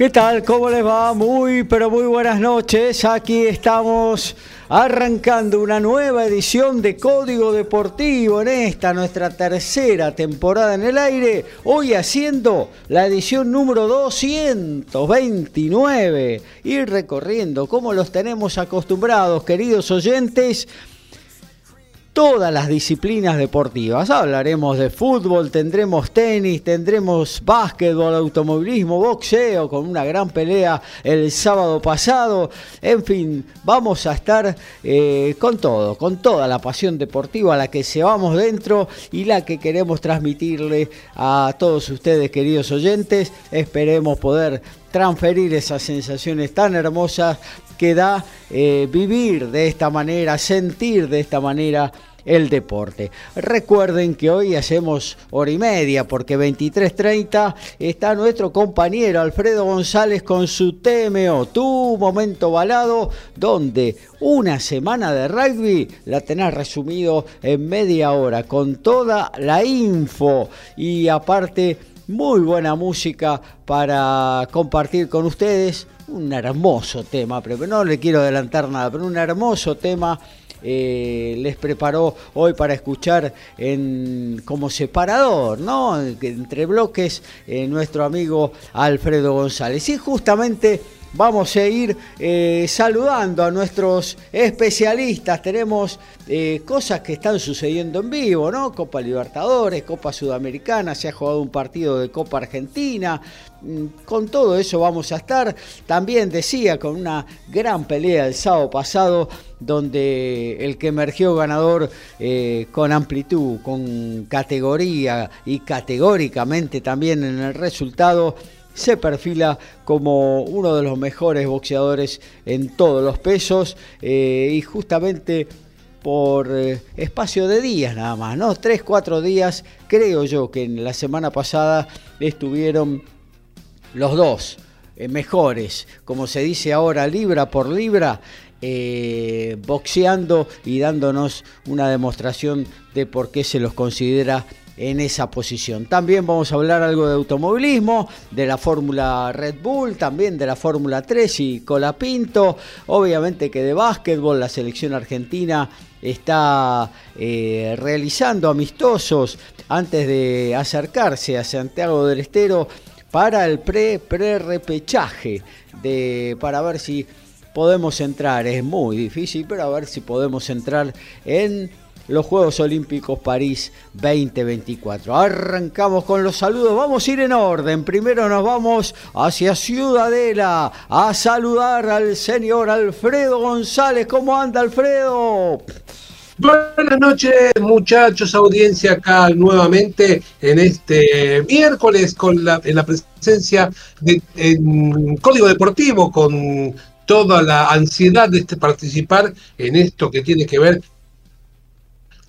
¿Qué tal? ¿Cómo les va? Muy, pero muy buenas noches. Aquí estamos arrancando una nueva edición de Código Deportivo en esta nuestra tercera temporada en el aire. Hoy haciendo la edición número 229 y recorriendo como los tenemos acostumbrados, queridos oyentes todas las disciplinas deportivas. Hablaremos de fútbol, tendremos tenis, tendremos básquetbol, automovilismo, boxeo, con una gran pelea el sábado pasado. En fin, vamos a estar eh, con todo, con toda la pasión deportiva a la que se vamos dentro y la que queremos transmitirle a todos ustedes, queridos oyentes. Esperemos poder transferir esas sensaciones tan hermosas que da eh, vivir de esta manera, sentir de esta manera el deporte. Recuerden que hoy hacemos hora y media porque 23.30 está nuestro compañero Alfredo González con su TMO, tu momento balado, donde una semana de rugby la tenés resumido en media hora con toda la info y aparte muy buena música para compartir con ustedes un hermoso tema, pero no le quiero adelantar nada, pero un hermoso tema eh, les preparó hoy para escuchar en, como separador, ¿no? Entre bloques, eh, nuestro amigo Alfredo González. Y justamente vamos a ir eh, saludando a nuestros especialistas. Tenemos eh, cosas que están sucediendo en vivo, ¿no? Copa Libertadores, Copa Sudamericana, se ha jugado un partido de Copa Argentina. Mm, con todo eso vamos a estar. También decía con una gran pelea el sábado pasado, donde el que emergió ganador eh, con amplitud, con categoría y categóricamente también en el resultado se perfila como uno de los mejores boxeadores en todos los pesos eh, y justamente por eh, espacio de días nada más, ¿no? Tres, cuatro días, creo yo que en la semana pasada estuvieron los dos eh, mejores, como se dice ahora, libra por libra, boxeando y dándonos una demostración de por qué se los considera en esa posición. También vamos a hablar algo de automovilismo, de la Fórmula Red Bull, también de la Fórmula 3 y Colapinto, obviamente que de básquetbol la selección argentina está eh, realizando amistosos antes de acercarse a Santiago del Estero para el pre-pre-repechaje, de, para ver si podemos entrar, es muy difícil, pero a ver si podemos entrar en los Juegos Olímpicos París 2024. Arrancamos con los saludos, vamos a ir en orden. Primero nos vamos hacia Ciudadela a saludar al señor Alfredo González. ¿Cómo anda Alfredo? Buenas noches, muchachos, audiencia acá nuevamente en este miércoles con la, en la presencia de Código Deportivo, con toda la ansiedad de este participar en esto que tiene que ver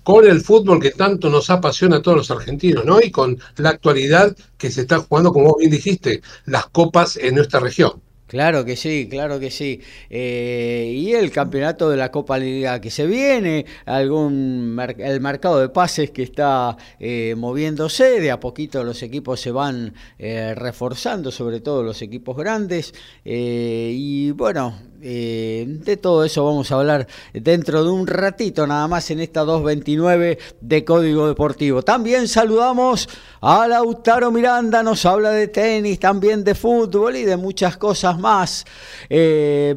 con el fútbol que tanto nos apasiona a todos los argentinos, ¿no? Y con la actualidad que se está jugando, como bien dijiste, las copas en nuestra región. Claro que sí, claro que sí. Eh, y el campeonato de la Copa Liga que se viene, algún el mercado de pases que está eh, moviéndose, de a poquito los equipos se van eh, reforzando, sobre todo los equipos grandes. y bueno, de todo eso vamos a hablar dentro de un ratito nada más en esta 229 de Código Deportivo. También saludamos a Lautaro Miranda, nos habla de tenis, también de fútbol y de muchas cosas más. Eh,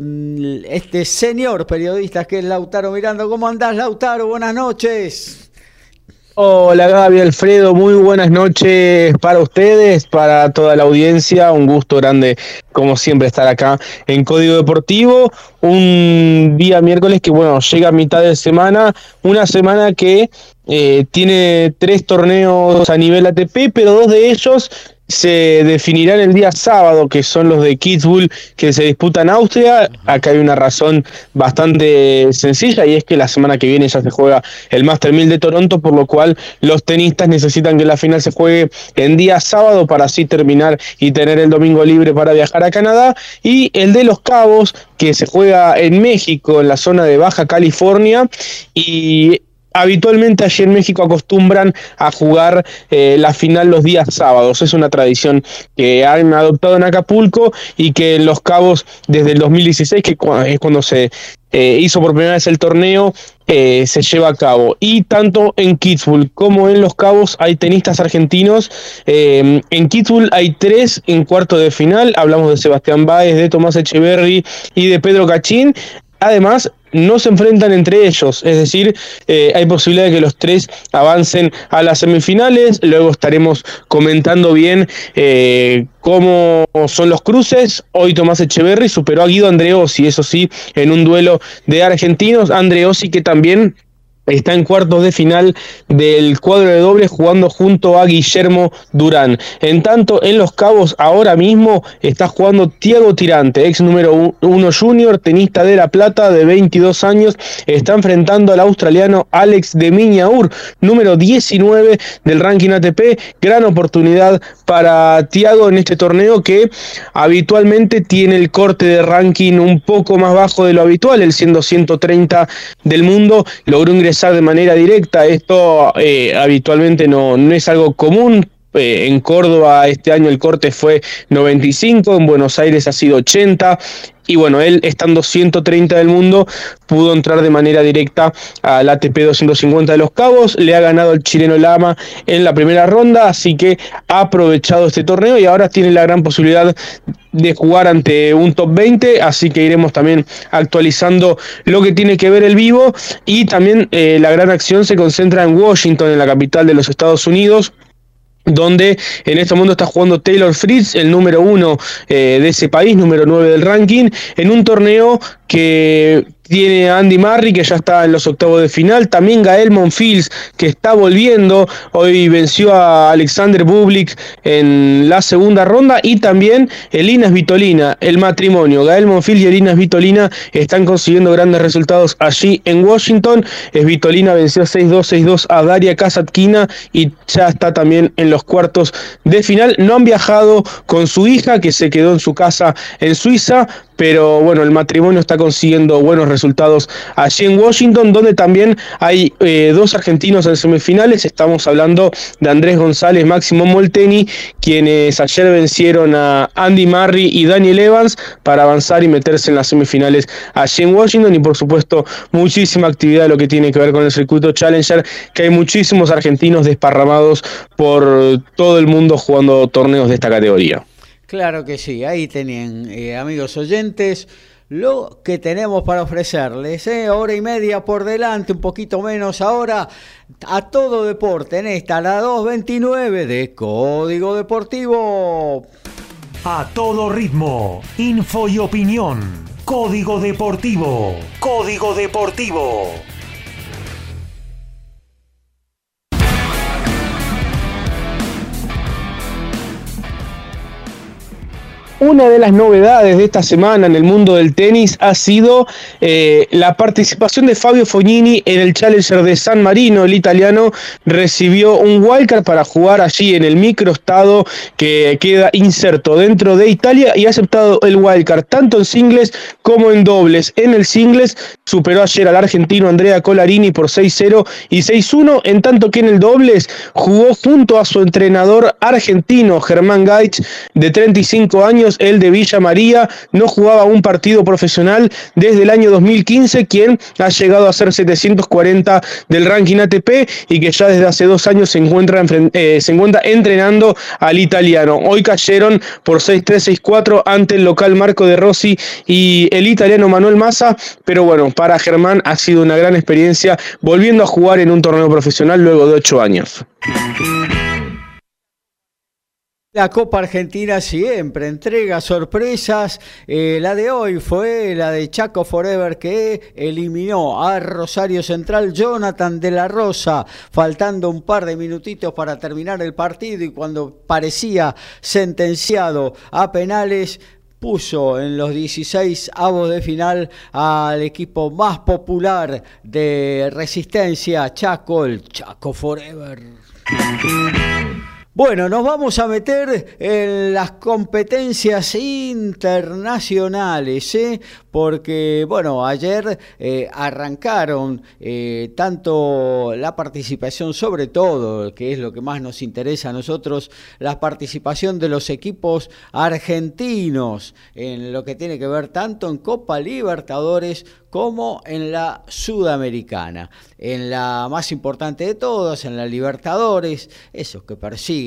este señor periodista que es Lautaro Mirando. ¿Cómo andás, Lautaro? Buenas noches. Hola Gaby, Alfredo, muy buenas noches para ustedes, para toda la audiencia, un gusto grande como siempre estar acá en Código Deportivo, un día miércoles que bueno, llega a mitad de semana, una semana que eh, tiene tres torneos a nivel ATP, pero dos de ellos se definirán el día sábado, que son los de Kitzbühel que se disputan en Austria. Acá hay una razón bastante sencilla y es que la semana que viene ya se juega el Master 1000 de Toronto, por lo cual los tenistas necesitan que la final se juegue en día sábado para así terminar y tener el domingo libre para viajar a Canadá. Y el de Los Cabos, que se juega en México, en la zona de Baja California. Y habitualmente allí en México acostumbran a jugar eh, la final los días sábados. Es una tradición que han adoptado en Acapulco y que en Los Cabos desde el 2016, que es cuando se eh, hizo por primera vez el torneo, eh, se lleva a cabo. Y tanto en Kitzbühel como en Los Cabos hay tenistas argentinos. en Kitzbühel hay tres en cuarto de final. Hablamos de Sebastián Báez, de Tomás Echeverry y de Pedro Cachín. Además, no se enfrentan entre ellos, es decir, eh, hay posibilidad de que los tres avancen a las semifinales, luego estaremos comentando bien eh, cómo son los cruces, hoy Tomás Echeverry superó a Guido Andreossi, eso sí, en un duelo de argentinos, Andreossi que también está en cuartos de final del cuadro de doble jugando junto a Guillermo Durán. En tanto, en Los Cabos ahora mismo está jugando Tiago Tirante, ex número uno junior, tenista de La Plata de 22 años, está enfrentando al australiano Alex de Miñaur, número 19 del ranking ATP. Gran oportunidad para Tiago en este torneo que habitualmente tiene el corte de ranking un poco más bajo de lo habitual, el siendo 130 del mundo, logró ingresar de manera directa. Esto eh, habitualmente no, no es algo común, eh, en Córdoba este año el corte fue 95, en Buenos Aires ha sido 80. Y bueno, él estando 130 del mundo, pudo entrar de manera directa al ATP 250 de los Cabos, le ha ganado el chileno Lama en la primera ronda, así que ha aprovechado este torneo y ahora tiene la gran posibilidad de jugar ante un top 20, así que iremos también actualizando lo que tiene que ver el vivo y también eh, la gran acción se concentra en Washington, en la capital de los Estados Unidos donde en este mundo está jugando Taylor Fritz, el número uno eh, de ese país, número nueve del ranking, en un torneo que tiene a Andy Murray, que ya está en los octavos de final. También Gael Monfils, que está volviendo. Hoy venció a Alexander Bublik en la segunda ronda. Y también Elinas Vitolina, el matrimonio. Gael Monfils y Elinas Vitolina están consiguiendo grandes resultados allí en Washington. Vitolina venció 6-2, 6-2 a Daria Kasatkina y ya está también en los cuartos de final. No han viajado con su hija, que se quedó en su casa en Suiza, pero bueno, el matrimonio está consiguiendo buenos resultados allí en Washington, donde también hay eh, dos argentinos en semifinales. Estamos hablando de Andrés González, Máximo Molteni, quienes ayer vencieron a Andy Murray y Daniel Evans para avanzar y meterse en las semifinales allí en Washington. Y por supuesto, muchísima actividad lo que tiene que ver con el circuito Challenger, que hay muchísimos argentinos desparramados por todo el mundo jugando torneos de esta categoría. Claro que sí, ahí tenían, eh, amigos oyentes, lo que tenemos para ofrecerles. ¿eh? Hora y media por delante, un poquito menos ahora, a todo deporte en esta, la 229 de Código Deportivo. A todo ritmo, info y opinión. Código Deportivo. Código Deportivo. Una de las novedades de esta semana en el mundo del tenis ha sido eh, la participación de Fabio Fognini en el Challenger de San Marino. El italiano recibió un wildcard para jugar allí en el microestado que queda inserto dentro de Italia y ha aceptado el wildcard tanto en singles como en dobles. En el singles superó ayer al argentino Andrea Colarini por 6-0 y 6-1, en tanto que en el dobles jugó junto a su entrenador argentino Germán Gaich de 35 años el de Villa María, no jugaba un partido profesional desde el año 2015, quien ha llegado a ser 740 del ranking ATP y que ya desde hace dos años se encuentra, eh, se encuentra entrenando al italiano. Hoy cayeron por 6-3-6-4 ante el local Marco de Rossi y el italiano Manuel Massa, pero bueno, para Germán ha sido una gran experiencia volviendo a jugar en un torneo profesional luego de ocho años. La Copa Argentina siempre entrega sorpresas. Eh, la de hoy fue la de Chaco Forever que eliminó a Rosario Central Jonathan de la Rosa, faltando un par de minutitos para terminar el partido y cuando parecía sentenciado a penales, puso en los 16 avos de final al equipo más popular de resistencia, Chaco, el Chaco Forever. Bueno, nos vamos a meter en las competencias internacionales, ¿eh? porque, bueno, ayer eh, arrancaron eh, tanto la participación, sobre todo, que es lo que más nos interesa a nosotros, la participación de los equipos argentinos en lo que tiene que ver tanto en Copa Libertadores como en la Sudamericana. En la más importante de todas, en la Libertadores, esos que persiguen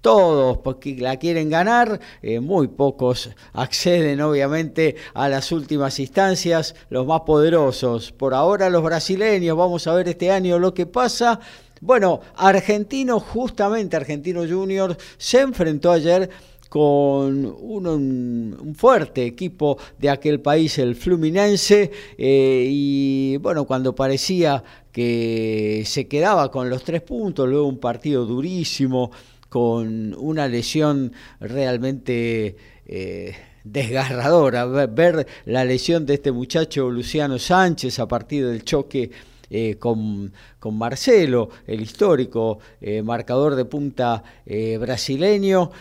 todos porque la quieren ganar, eh, muy pocos acceden obviamente a las últimas instancias, los más poderosos. Por ahora los brasileños, vamos a ver este año lo que pasa. Bueno, Argentino, justamente Argentino Junior, se enfrentó ayer con un, fuerte equipo de aquel país, el Fluminense, eh, y bueno, cuando parecía que se quedaba con los tres puntos, luego un partido durísimo, con una lesión realmente... Eh, desgarradora. Ver la lesión de este muchacho Luciano Sánchez a partir del choque eh, con, Marcelo, el histórico eh, marcador de punta eh, brasileño.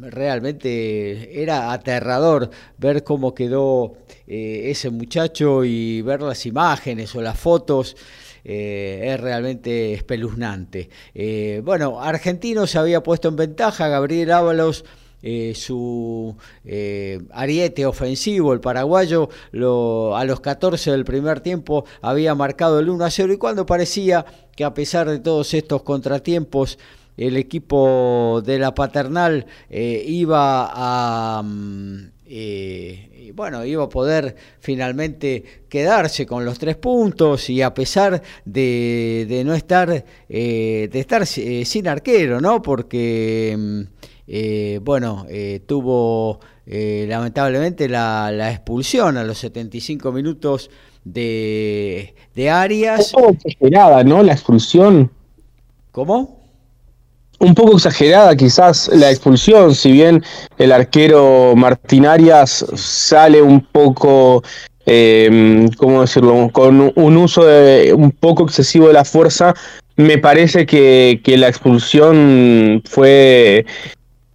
realmente era aterrador ver cómo quedó ese muchacho y ver las imágenes o las fotos. es realmente espeluznante. bueno, Argentino se había puesto en ventaja, Gabriel Ábalos eh, su eh, ariete ofensivo, el paraguayo, lo, a los 14 del primer tiempo había marcado el 1 a 0 y cuando parecía que a pesar de todos estos contratiempos, el equipo de la paternal eh, iba a... Mm, bueno, iba a poder finalmente quedarse con los tres puntos y a pesar de, de no estar, de estar sin arquero, ¿no? Porque mm, eh, bueno, eh, tuvo eh, lamentablemente la, expulsión a los 75 minutos de, de Arias. Un poco exagerada, ¿no? La expulsión. ¿Cómo? Un poco exagerada quizás la expulsión, si bien el arquero Martín Arias sale un poco eh, ¿cómo decirlo? Con un uso de, un poco excesivo de la fuerza, me parece que, que la expulsión fue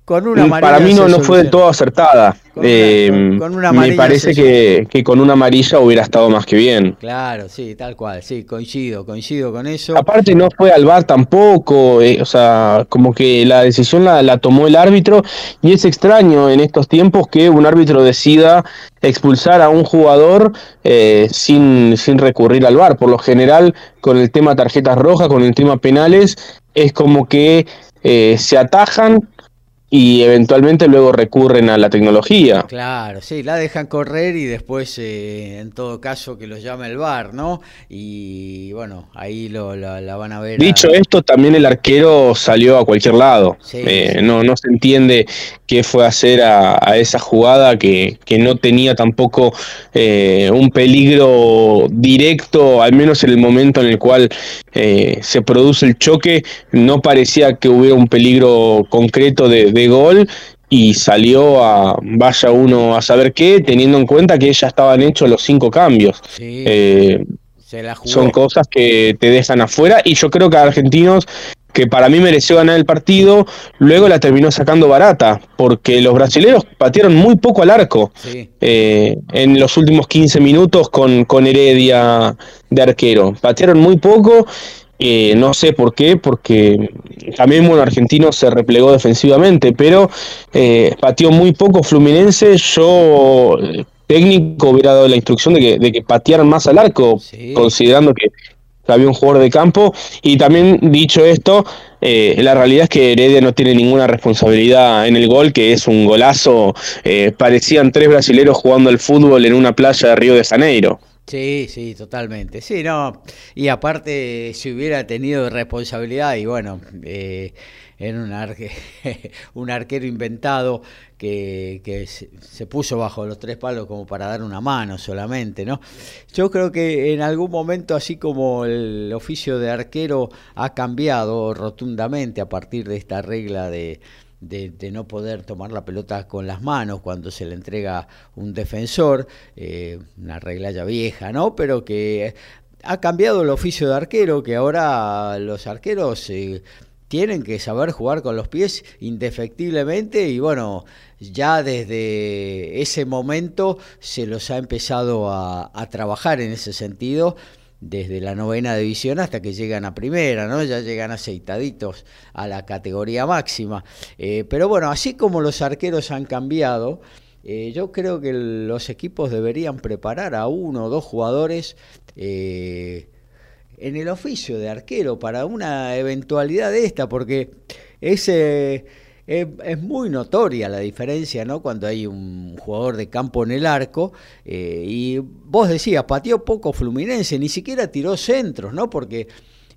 Para mí no, no fue del todo acertada. Eh, me parece que, que, con una amarilla hubiera estado más que bien. Claro, sí, tal cual, sí, coincido, coincido con eso. Aparte no fue al bar tampoco, eh, o sea, como que la decisión la, tomó el árbitro y es extraño en estos tiempos que un árbitro decida expulsar a un jugador eh, sin, sin recurrir al bar. Por lo general, con el tema tarjetas rojas, con el tema penales, es como que se atajan y eventualmente luego recurren a la tecnología. Claro, sí, la dejan correr y después, eh, en todo caso, que los llame el bar, ¿no? Y bueno, ahí lo, la, van a ver. Dicho esto, también el arquero salió a cualquier lado. Eh, no, no se entiende qué fue hacer a, esa jugada que, que, no tenía tampoco eh, un peligro directo, al menos en el momento en el cual se produce el choque, no parecía que hubiera un peligro concreto de de gol y salió a vaya uno a saber qué, teniendo en cuenta que ya estaban hechos los cinco cambios. Eh, son cosas que te dejan afuera y yo creo que a argentinos que para mí mereció ganar el partido, luego la terminó sacando barata, porque los brasileños patearon muy poco al arco eh, en los últimos 15 minutos con, con Heredia de arquero. Patearon muy poco Eh, no sé por qué, porque también bueno, Argentino se replegó defensivamente, pero eh, pateó muy poco Fluminense. Yo, técnico, hubiera dado la instrucción de que, de que patearan más al arco, considerando que había un jugador de campo. Y también dicho esto, eh, la realidad es que Heredia no tiene ninguna responsabilidad en el gol, que es un golazo. Eh, parecían tres brasileros jugando al fútbol en una playa de Río de Janeiro. Sí, sí, totalmente. Sí, no. Y aparte, si hubiera tenido responsabilidad, y bueno, eh, era un, un arquero inventado que, se, puso bajo los tres palos como para dar una mano solamente, ¿no? Yo creo que en algún momento, así como el oficio de arquero ha cambiado rotundamente a partir de esta regla de, de, no poder tomar la pelota con las manos cuando se le entrega un defensor, eh, una regla ya vieja, ¿no? Pero que ha cambiado el oficio de arquero, que ahora los arqueros... Eh, tienen que saber jugar con los pies indefectiblemente y bueno, ya desde ese momento se los ha empezado a, trabajar en ese sentido desde la novena división hasta que llegan a primera, ¿no? Ya llegan aceitaditos a la categoría máxima. Eh, pero bueno, así como los arqueros han cambiado, eh, yo creo que los equipos deberían preparar a uno o dos jugadores eh, en el oficio de arquero para una eventualidad de esta, porque es, es, muy notoria la diferencia ¿no? cuando hay un jugador de campo en el arco. Eh, y vos decías, pateó poco Fluminense, ni siquiera tiró centros, ¿no? porque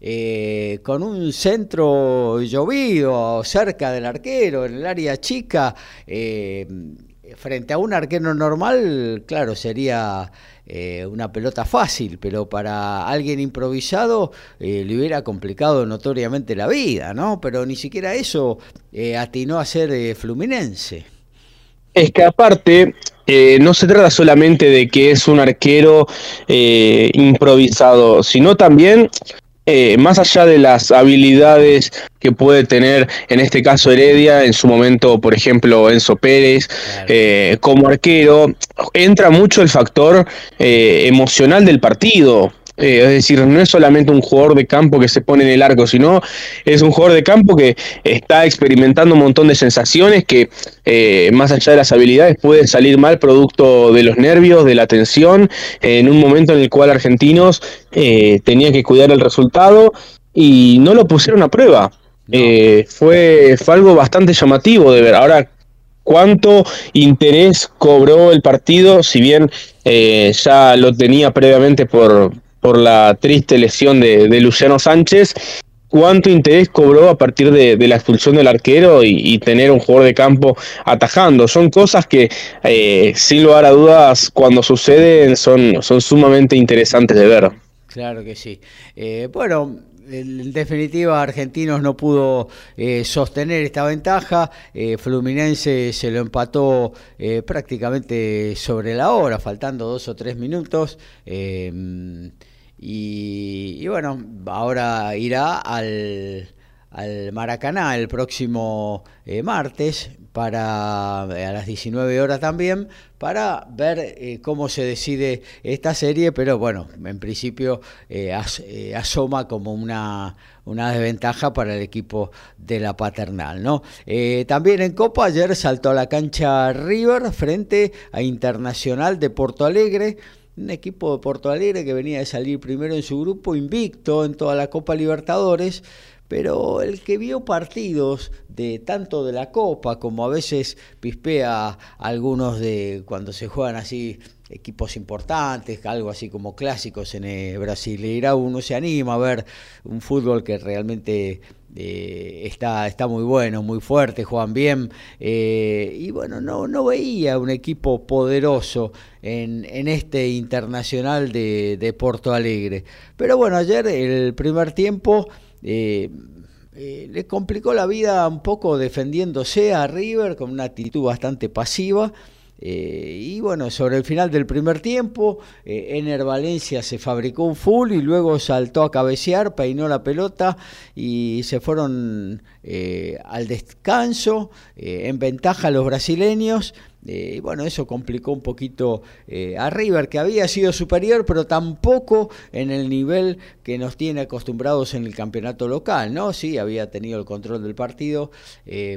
eh, con un centro llovido cerca del arquero, en el área chica, eh, frente a un arquero normal, claro, sería eh, una pelota fácil, pero para alguien improvisado eh, le hubiera complicado notoriamente la vida, ¿no? Pero ni siquiera eso eh, atinó a ser Fluminense. Es que aparte, no se trata solamente de que es un arquero improvisado, sino también eh, más allá de las habilidades que puede tener en este caso Heredia, en su momento, por ejemplo, Enzo Pérez, eh, como arquero, entra mucho el factor eh, emocional del partido. Eh, es decir, no es solamente un jugador de campo que se pone en el arco, sino es un jugador de campo que está experimentando un montón de sensaciones que, eh, más allá de las habilidades, puede salir mal producto de los nervios, de la tensión, en un momento en el cual Argentinos eh, tenían que cuidar el resultado y no lo pusieron a prueba. fue, fue algo bastante llamativo de ver. Ahora, cuánto interés cobró el partido, si bien ya lo tenía previamente por, por la triste lesión de, Luciano Sánchez. ¿Cuánto interés cobró a partir de, la expulsión del arquero y, tener un jugador de campo atajando? Son cosas que, eh, sin lugar a dudas, cuando suceden son, son sumamente interesantes de ver. Claro que sí. Eh, bueno, en definitiva, Argentinos no pudo eh, sostener esta ventaja. Fluminense se lo empató prácticamente sobre la hora, faltando dos o tres minutos. Y, bueno, ahora irá al, al Maracaná el próximo eh, martes para eh, a las 19 horas también para ver eh, cómo se decide esta serie pero bueno en principio asoma como una, una desventaja para el equipo de la paternal no también en Copa ayer saltó a la cancha River frente a Internacional de Porto Alegre un equipo de Porto Alegre que venía de salir primero en su grupo, invicto en toda la Copa Libertadores, pero el que vio partidos de tanto de la Copa como a veces pispea algunos de cuando se juegan así equipos importantes, algo así como clásicos en eh, Brasil. uno se anima a ver un fútbol que realmente eh, está, está muy bueno, muy fuerte, juegan bien. Eh, y bueno, no, no veía un equipo poderoso en, en este internacional de, de, Porto Alegre. Pero bueno, ayer el primer tiempo eh, le complicó la vida un poco defendiéndose a River con una actitud bastante pasiva. Eh, y bueno, sobre el final del primer tiempo, eh, Ener Valencia se fabricó un full y luego saltó a cabecear, peinó la pelota y se fueron eh, al descanso en ventaja los brasileños Eh, y bueno, eso complicó un poquito eh, a River, que había sido superior, pero tampoco en el nivel que nos tiene acostumbrados en el campeonato local, ¿no? Sí, había tenido el control del partido,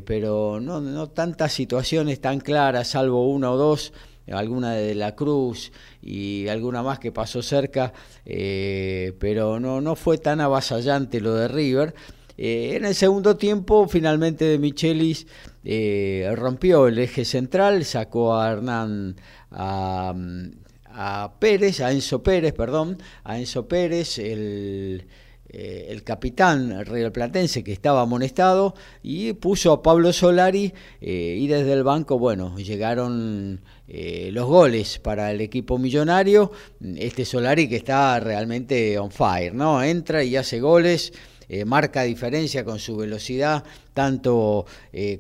pero no, no tantas situaciones tan claras, salvo una o dos alguna de la Cruz y alguna más que pasó cerca, eh, pero no, no fue tan avasallante lo de River. Eh, en el segundo tiempo, finalmente de Michelis eh, rompió el eje central, sacó a Hernán a, Pérez, a Enzo Pérez, perdón, a Enzo Pérez, el eh, el capitán Platense que estaba amonestado y puso a Pablo Solari eh, y desde el banco, bueno, llegaron los goles para el equipo millonario. Este Solari que está realmente on fire, ¿no? Entra y hace goles. Marca diferencia con su velocidad, tanto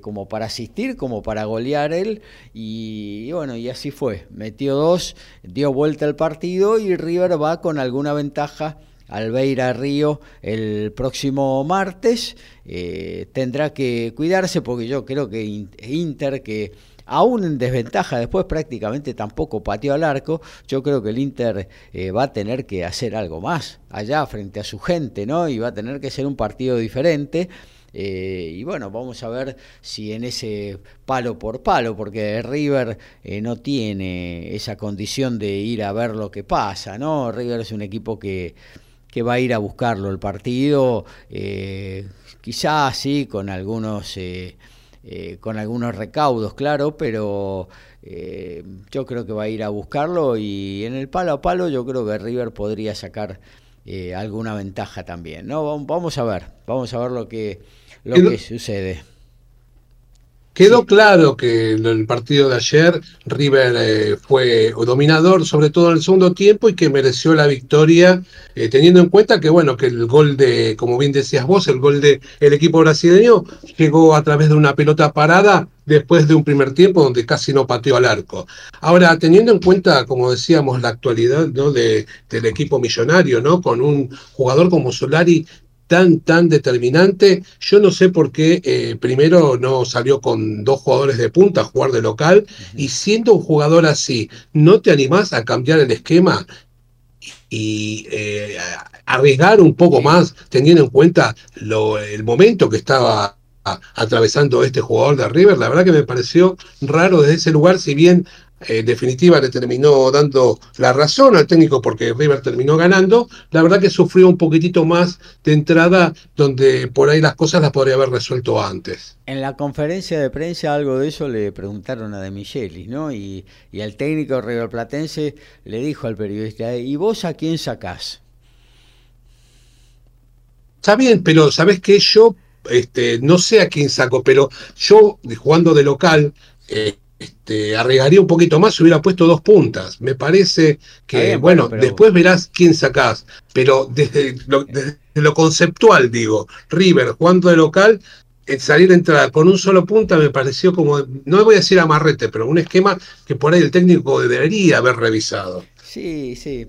como para asistir como para golear él. Y, y, bueno, y así fue. Metió dos, dio vuelta al partido y River va con alguna ventaja Albeira Río el próximo martes. Eh, tendrá que cuidarse porque yo creo que Inter, que aún en desventaja, después prácticamente tampoco pateó al arco, yo creo que el Inter eh, va a tener que hacer algo más allá frente a su gente, ¿no? Y va a tener que ser un partido diferente. Eh, y bueno, vamos a ver si en ese palo por palo, porque River no tiene esa condición de ir a ver lo que pasa, ¿no? River es un equipo que que va a ir a buscarlo el partido, eh, quizás sí, con algunos, eh, eh, con algunos recaudos, claro, pero yo creo que va a ir a buscarlo y en el palo a palo yo creo que River podría sacar alguna ventaja también. ¿no? Vamos a ver, vamos a ver lo que, lo que sucede. Quedó claro que en el partido de ayer River eh, fue dominador, sobre todo en el segundo tiempo, y que mereció la victoria, eh, teniendo en cuenta que, bueno, que el gol de, como bien decías vos, el gol del el equipo brasileño llegó a través de una pelota parada después de un primer tiempo donde casi no pateó al arco. Ahora, teniendo en cuenta, como decíamos, la actualidad ¿no? de, del equipo millonario, ¿no? Con un jugador como Solari tan, tan determinante. Yo no sé por qué eh, primero no salió con dos jugadores de punta a jugar de local y siendo un jugador así, ¿no te animás a cambiar el esquema y eh, arriesgar un poco más teniendo en cuenta lo, el momento que estaba atravesando este jugador de River. La verdad que me pareció raro desde ese lugar, si bien en definitiva le terminó dando la razón al técnico porque River terminó ganando, la verdad que sufrió un poquitito más de entrada donde por ahí las cosas las podría haber resuelto antes. En la conferencia de prensa algo de eso le preguntaron a De Michelis, ¿no? Y, y el técnico River Platense le dijo al periodista, ¿y vos a quién sacás? Está bien, pero ¿sabes qué? Yo este, no sé a quién saco, pero yo jugando de local, eh, este, arriesgaría un poquito más si hubiera puesto dos puntas. Me parece que, bueno, después verás quién sacás. Pero desde lo, conceptual, digo, River jugando de local, salir a entrar con un solo punta me pareció como, no voy a decir amarrete, pero un esquema que por ahí el técnico debería haber revisado. Sí, sí.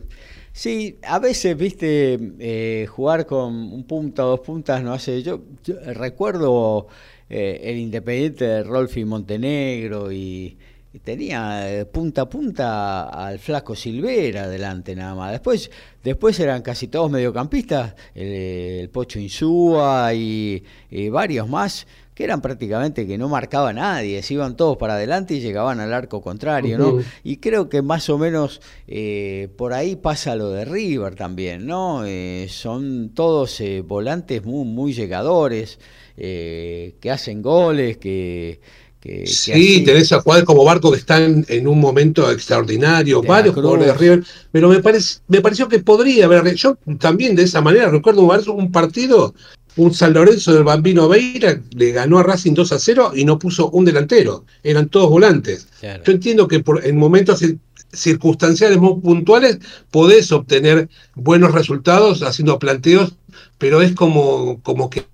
Sí, a veces, viste, eh, jugar con un punta o dos puntas no hace. yo recuerdo eh, el Independiente de Rolfi Montenegro y, tenía eh, punta a punta al flaco Silvera adelante nada más. Después, después eran casi todos mediocampistas, el, Pocho Insúa y, varios más que eran prácticamente que no marcaba nadie, se iban todos para adelante y llegaban al arco contrario, ¿no? Y creo que más o menos eh, por ahí pasa lo de River también, ¿no? son todos volantes muy, muy llegadores. Eh, que hacen goles, que... sí, tenés a jugadores como Barco que están en un momento extraordinario, varios jugadores de River, pero me, parece, me pareció que podría haber, yo también de esa manera recuerdo un partido, un San Lorenzo del Bambino Veira le ganó a Racing 2 a 0 y no puso un delantero, eran todos volantes. Yo entiendo que por, en momentos circunstanciales muy puntuales podés obtener buenos resultados haciendo planteos, pero es como, como que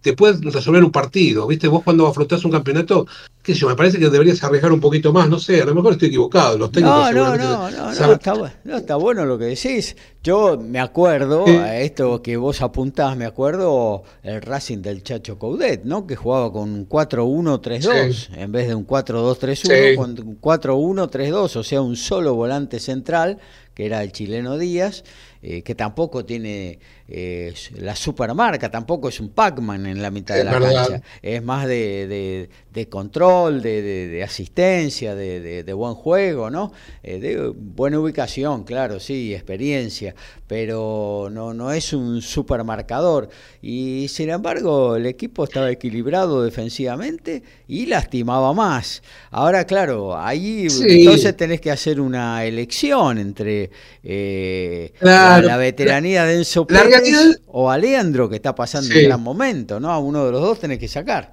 te puede resolver un partido, ¿viste? Vos cuando afrontás un campeonato, qué sé yo, me parece que deberías arriesgar un poquito más, no sé, a lo mejor estoy equivocado, los técnicos No, no, no, no, no, está, no, está bueno lo que decís. Yo me acuerdo, a esto que vos apuntás, me acuerdo el Racing del Chacho Coudet, ¿no? Que jugaba con un 4-1-3-2 en vez de un 4-2-3-1, con un 4-1-3-2, o sea, un solo volante central, que era el chileno Díaz, eh, que tampoco tiene eh, la supermarca, tampoco es un Pac-Man en la mitad de la cancha, es más de, control, de, asistencia, de, buen juego, ¿no? Eh, de buena ubicación, claro, sí, experiencia, pero no, no es un supermarcador. Y sin embargo, el equipo estaba equilibrado defensivamente y lastimaba más. Ahora, claro, ahí entonces tenés que hacer una elección entre eh, la, veteranía de Enzo Pérez o a Leandro, que está pasando un gran momento, ¿no? A uno de los dos tenés que sacar.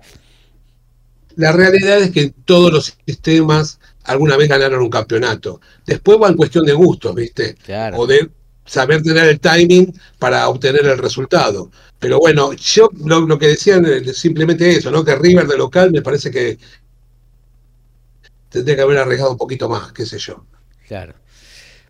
La realidad es que todos los sistemas alguna vez ganaron un campeonato. Después va en cuestión de gustos, ¿viste? O de saber tener el timing para obtener el resultado. Pero bueno, yo lo, que decían es simplemente eso, ¿no? Que River de local me parece que tendría que haber arriesgado un poquito más, qué sé yo. Claro.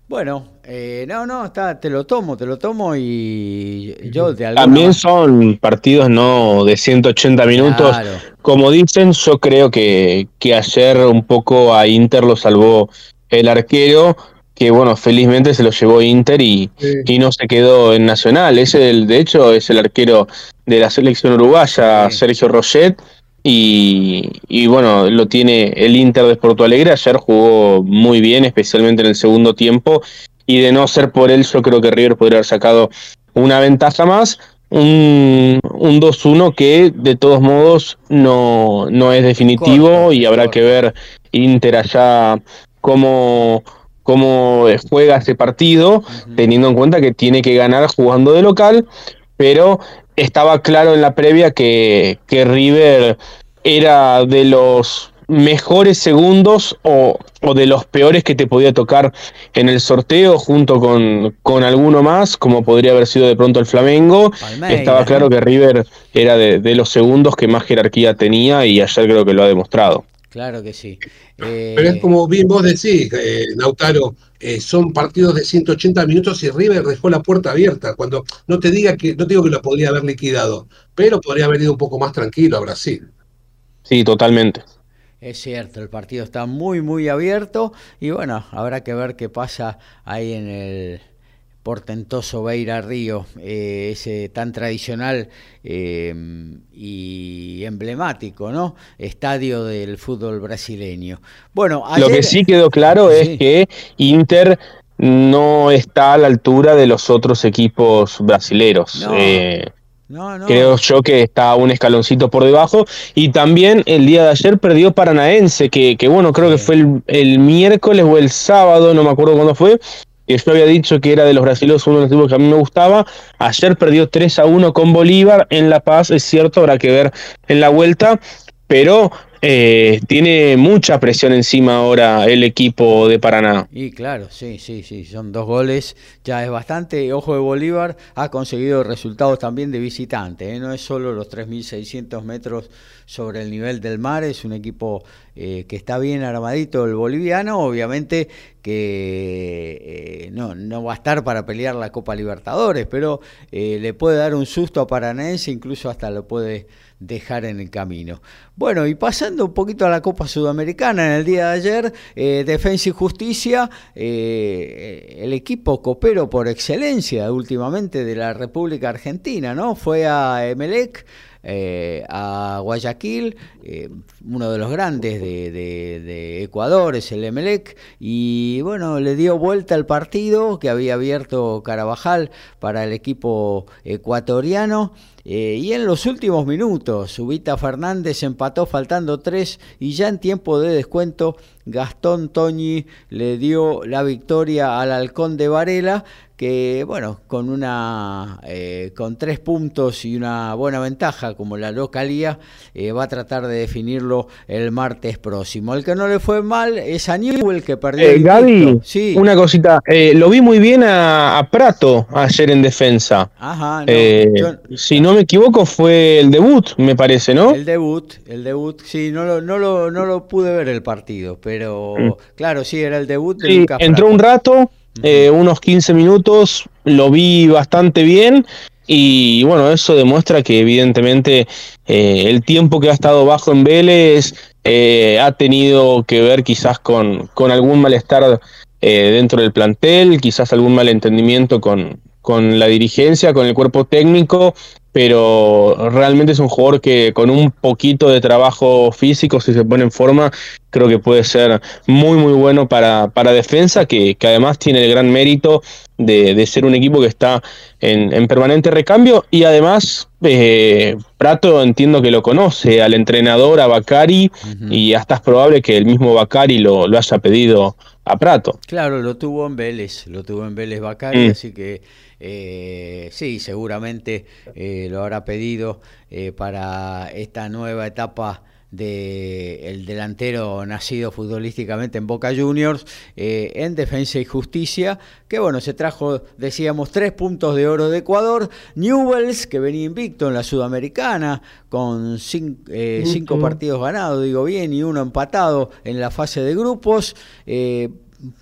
Bueno, eh, no, no, está, te lo tomo, te lo tomo y yo de alguna También son partidos no de 180 minutos. Como dicen, yo creo que, que ayer un poco a Inter lo salvó el arquero, que bueno, felizmente se lo llevó Inter y, y no se quedó en Nacional. Ese, de hecho, es el arquero de la selección uruguaya, Sergio Roget y, bueno, lo tiene el Inter de Porto Alegre. Ayer jugó muy bien, especialmente en el segundo tiempo. Y de no ser por él, yo creo que River podría haber sacado una ventaja más. Un, un 2-1 que de todos modos no, no es definitivo y habrá que ver Inter allá cómo, cómo juega ese partido, teniendo en cuenta que tiene que ganar jugando de local, pero estaba claro en la previa que, que River era de los mejores segundos o, o, de los peores que te podía tocar en el sorteo junto con, con alguno más, como podría haber sido de pronto el Flamengo. Estaba claro que River era de, de, los segundos que más jerarquía tenía y ayer creo que lo ha demostrado. Claro que sí. Pero es como bien vos decís, eh, Nautaro, eh, son partidos de 180 minutos y River dejó la puerta abierta. Cuando no te diga que, no digo que lo podría haber liquidado, pero podría haber ido un poco más tranquilo a Brasil. Sí, totalmente. Es cierto, el partido está muy, muy abierto y bueno, habrá que ver qué pasa ahí en el portentoso Beira Río, eh, ese tan tradicional eh, y emblemático, ¿no? Estadio del fútbol brasileño. Bueno, lo que sí quedó claro es que Inter no está a la altura de los otros equipos brasileros. Eh, creo yo que está un escaloncito por debajo. Y también el día de ayer perdió Paranaense, que, que bueno, creo que fue el, el, miércoles o el sábado, no me acuerdo cuándo fue, que yo había dicho que era de los brasileños uno de los equipos que a mí me gustaba. Ayer perdió 3 a 1 con Bolívar en La Paz, es cierto, habrá que ver en la vuelta, pero eh, tiene mucha presión encima ahora el equipo de Paraná. Y claro, sí, sí, sí, son dos goles, ya es bastante. Ojo de Bolívar ha conseguido resultados también de visitante, ¿eh? no es solo los 3.600 metros sobre el nivel del mar, es un equipo eh, que está bien armadito el boliviano, obviamente que no, no va a estar para pelear la Copa Libertadores, pero le puede dar un susto a Paranaense, incluso hasta lo puede dejar en el camino. Bueno, y pasando un poquito a la Copa Sudamericana, en el día de ayer, eh, Defensa y Justicia, eh, el equipo copero por excelencia últimamente de la República Argentina, ¿no? Fue a Emelec. Eh, a Guayaquil, uno de los grandes de, de, Ecuador es el Emelec, y bueno, le dio vuelta al partido que había abierto Carabajal para el equipo ecuatoriano. Eh, y en los últimos minutos, Ubita Fernández empató faltando tres y ya en tiempo de descuento, Gastón Toñi le dio la victoria al Halcón de Varela, que bueno, con una eh, con tres puntos y una buena ventaja como la localía, eh, va a tratar de definirlo el martes próximo. El que no le fue mal es a Newell que perdió. Eh, Gaby, sí. una cosita, lo vi muy bien a, Prato ayer en defensa. Ajá, si no me equivoco fue el debut, me parece, ¿no? El debut, el debut, sí, no lo, no lo, no lo pude ver el partido, pero mm. claro, sí, era el debut de Entró un rato, eh, unos 15 minutos, lo vi bastante bien y bueno, eso demuestra que evidentemente eh, el tiempo que ha estado bajo en Vélez eh, ha tenido que ver quizás con, con algún malestar dentro del plantel, quizás algún malentendimiento con, con la dirigencia, con el cuerpo técnico pero realmente es un jugador que con un poquito de trabajo físico, si se pone en forma, creo que puede ser muy muy bueno para, para defensa, que, que además tiene el gran mérito de, de ser un equipo que está en, en permanente recambio. Y además eh, Prato entiendo que lo conoce al entrenador, a Bacari, y hasta es probable que el mismo Bacari lo, lo, haya pedido a Prato. Claro, lo tuvo en Vélez, lo tuvo en Vélez Bacari, mm. así que eh, sí, seguramente eh, lo habrá pedido eh, para esta nueva etapa del el delantero nacido futbolísticamente en Boca Juniors en Defensa y Justicia, que bueno, se trajo, decíamos, tres puntos de oro de Ecuador, Newells, que venía invicto en la Sudamericana, con cinco, partidos ganados, digo bien, y uno empatado en la fase de grupos,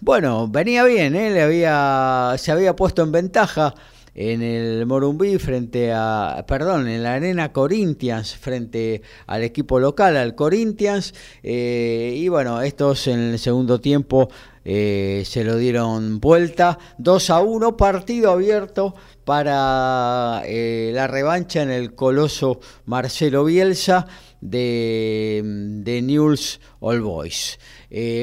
bueno, venía bien, ¿eh? Le había, se había puesto en ventaja en el Morumbí frente a, perdón, en la arena Corinthians frente al equipo local, al Corinthians, eh, y bueno, estos en el segundo tiempo eh, se lo dieron vuelta, 2 a 1, partido abierto para eh, la revancha en el coloso Marcelo Bielsa de, de News All Boys.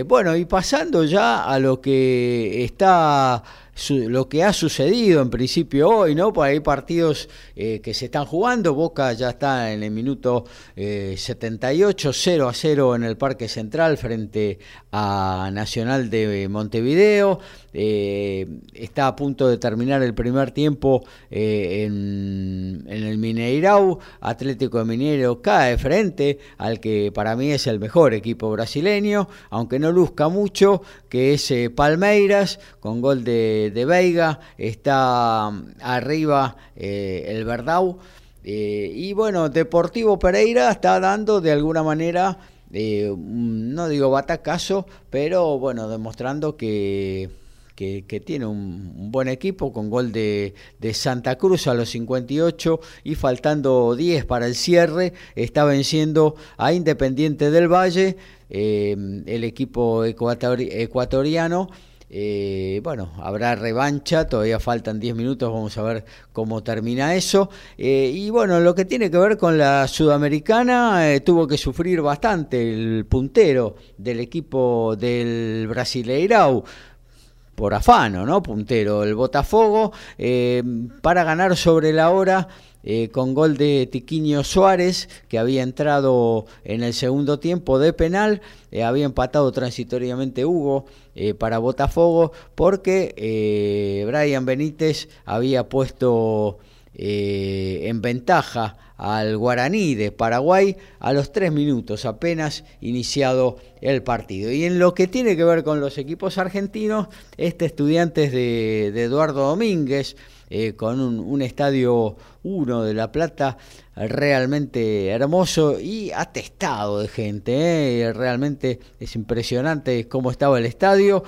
Bueno, y pasando ya a lo que está lo que ha sucedido en principio hoy, ¿no? Pues hay partidos eh, que se están jugando. Boca ya está en el minuto 78, eh, 0 a 0 en el Parque Central frente a Nacional de Montevideo. Eh, está a punto de terminar el primer tiempo en, el Mineirão. Atlético de Mineiro cae frente al que para mí es el mejor equipo brasileño, aunque no luzca mucho, que es Palmeiras, con gol de de, Veiga, está arriba eh, el Verdau. Eh, y bueno, Deportivo Pereira está dando de alguna manera, eh, no digo batacazo, pero bueno, demostrando que, que, tiene un, buen equipo con gol de, de, Santa Cruz a los 58 y faltando 10 para el cierre, está venciendo a Independiente del Valle, el equipo ecuatoriano. Eh, bueno, habrá revancha, todavía faltan 10 minutos, vamos a ver cómo termina eso. Eh, y bueno, lo que tiene que ver con la sudamericana, eh, tuvo que sufrir bastante el puntero del equipo del Brasileirao por afano, ¿no? Puntero, el Botafogo, para ganar sobre la hora eh, con gol de Tiquiño Suárez, que había entrado en el segundo tiempo de penal, eh, había empatado transitoriamente Hugo eh, para Botafogo, porque Brian Benítez había puesto en ventaja al Guaraní de Paraguay a los tres minutos apenas iniciado el partido. Y en lo que tiene que ver con los equipos argentinos, este estudiantes de Eduardo Domínguez, con un, estadio 1 de La Plata realmente hermoso y atestado de gente. Eh, realmente es impresionante cómo estaba el estadio.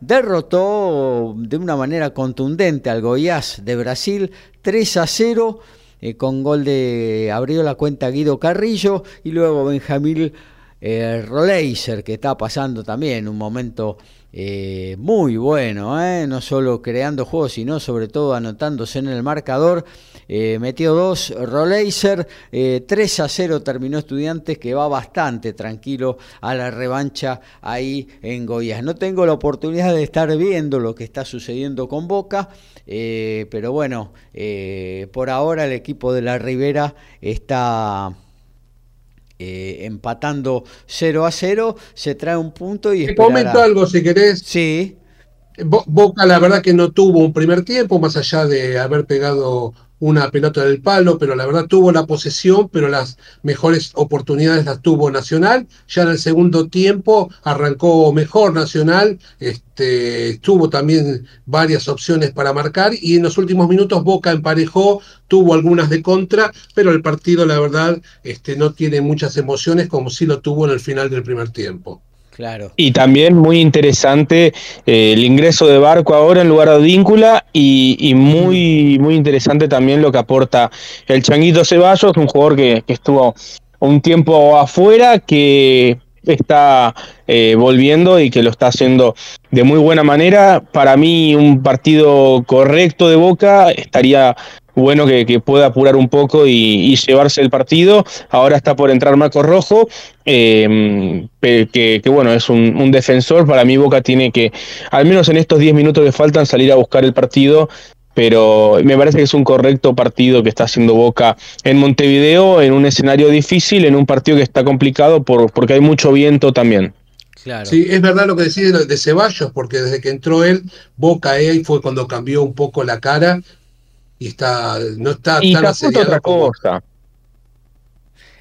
Derrotó de una manera contundente al Goiás de Brasil 3 a 0 eh, con gol de abrió la cuenta Guido Carrillo y luego Benjamín Roleiser que está pasando también un momento eh, muy bueno, ¿eh? no solo creando juegos, sino sobre todo anotándose en el marcador. Eh, metió dos, Roleiser, 3 a 0 terminó Estudiantes, que va bastante tranquilo a la revancha ahí en Goiás. No tengo la oportunidad de estar viendo lo que está sucediendo con Boca, pero bueno, por ahora el equipo de la Ribera está eh, empatando 0 a 0, se trae un punto y... Te comento algo si querés. Sí. Boca la verdad que no tuvo un primer tiempo, más allá de haber pegado una pelota del palo, pero la verdad tuvo la posesión, pero las mejores oportunidades las tuvo Nacional. Ya en el segundo tiempo arrancó mejor Nacional, este, tuvo también varias opciones para marcar y en los últimos minutos Boca emparejó, tuvo algunas de contra, pero el partido la verdad este, no tiene muchas emociones como sí lo tuvo en el final del primer tiempo. Claro. Y también muy interesante eh, el ingreso de Barco ahora en lugar de Víncula y, muy, muy interesante también lo que aporta el Changuito Ceballos, un jugador que, estuvo un tiempo afuera, que está eh, volviendo y que lo está haciendo de muy buena manera. Para mí un partido correcto de Boca estaría bueno que, pueda apurar un poco y, llevarse el partido. Ahora está por entrar Marco Rojo, em, que, bueno, es un, defensor. Para mí Boca tiene que, al menos en estos 10 minutos que faltan, salir a buscar el partido. Pero me parece que es un correcto partido que está haciendo Boca en Montevideo, en un escenario difícil, en un partido que está complicado por, porque hay mucho viento también. Claro. Sí, es verdad lo que decís de Ceballos, porque desde que entró él, Boca ahí fue cuando cambió un poco la cara y está no está y tan otra cosa.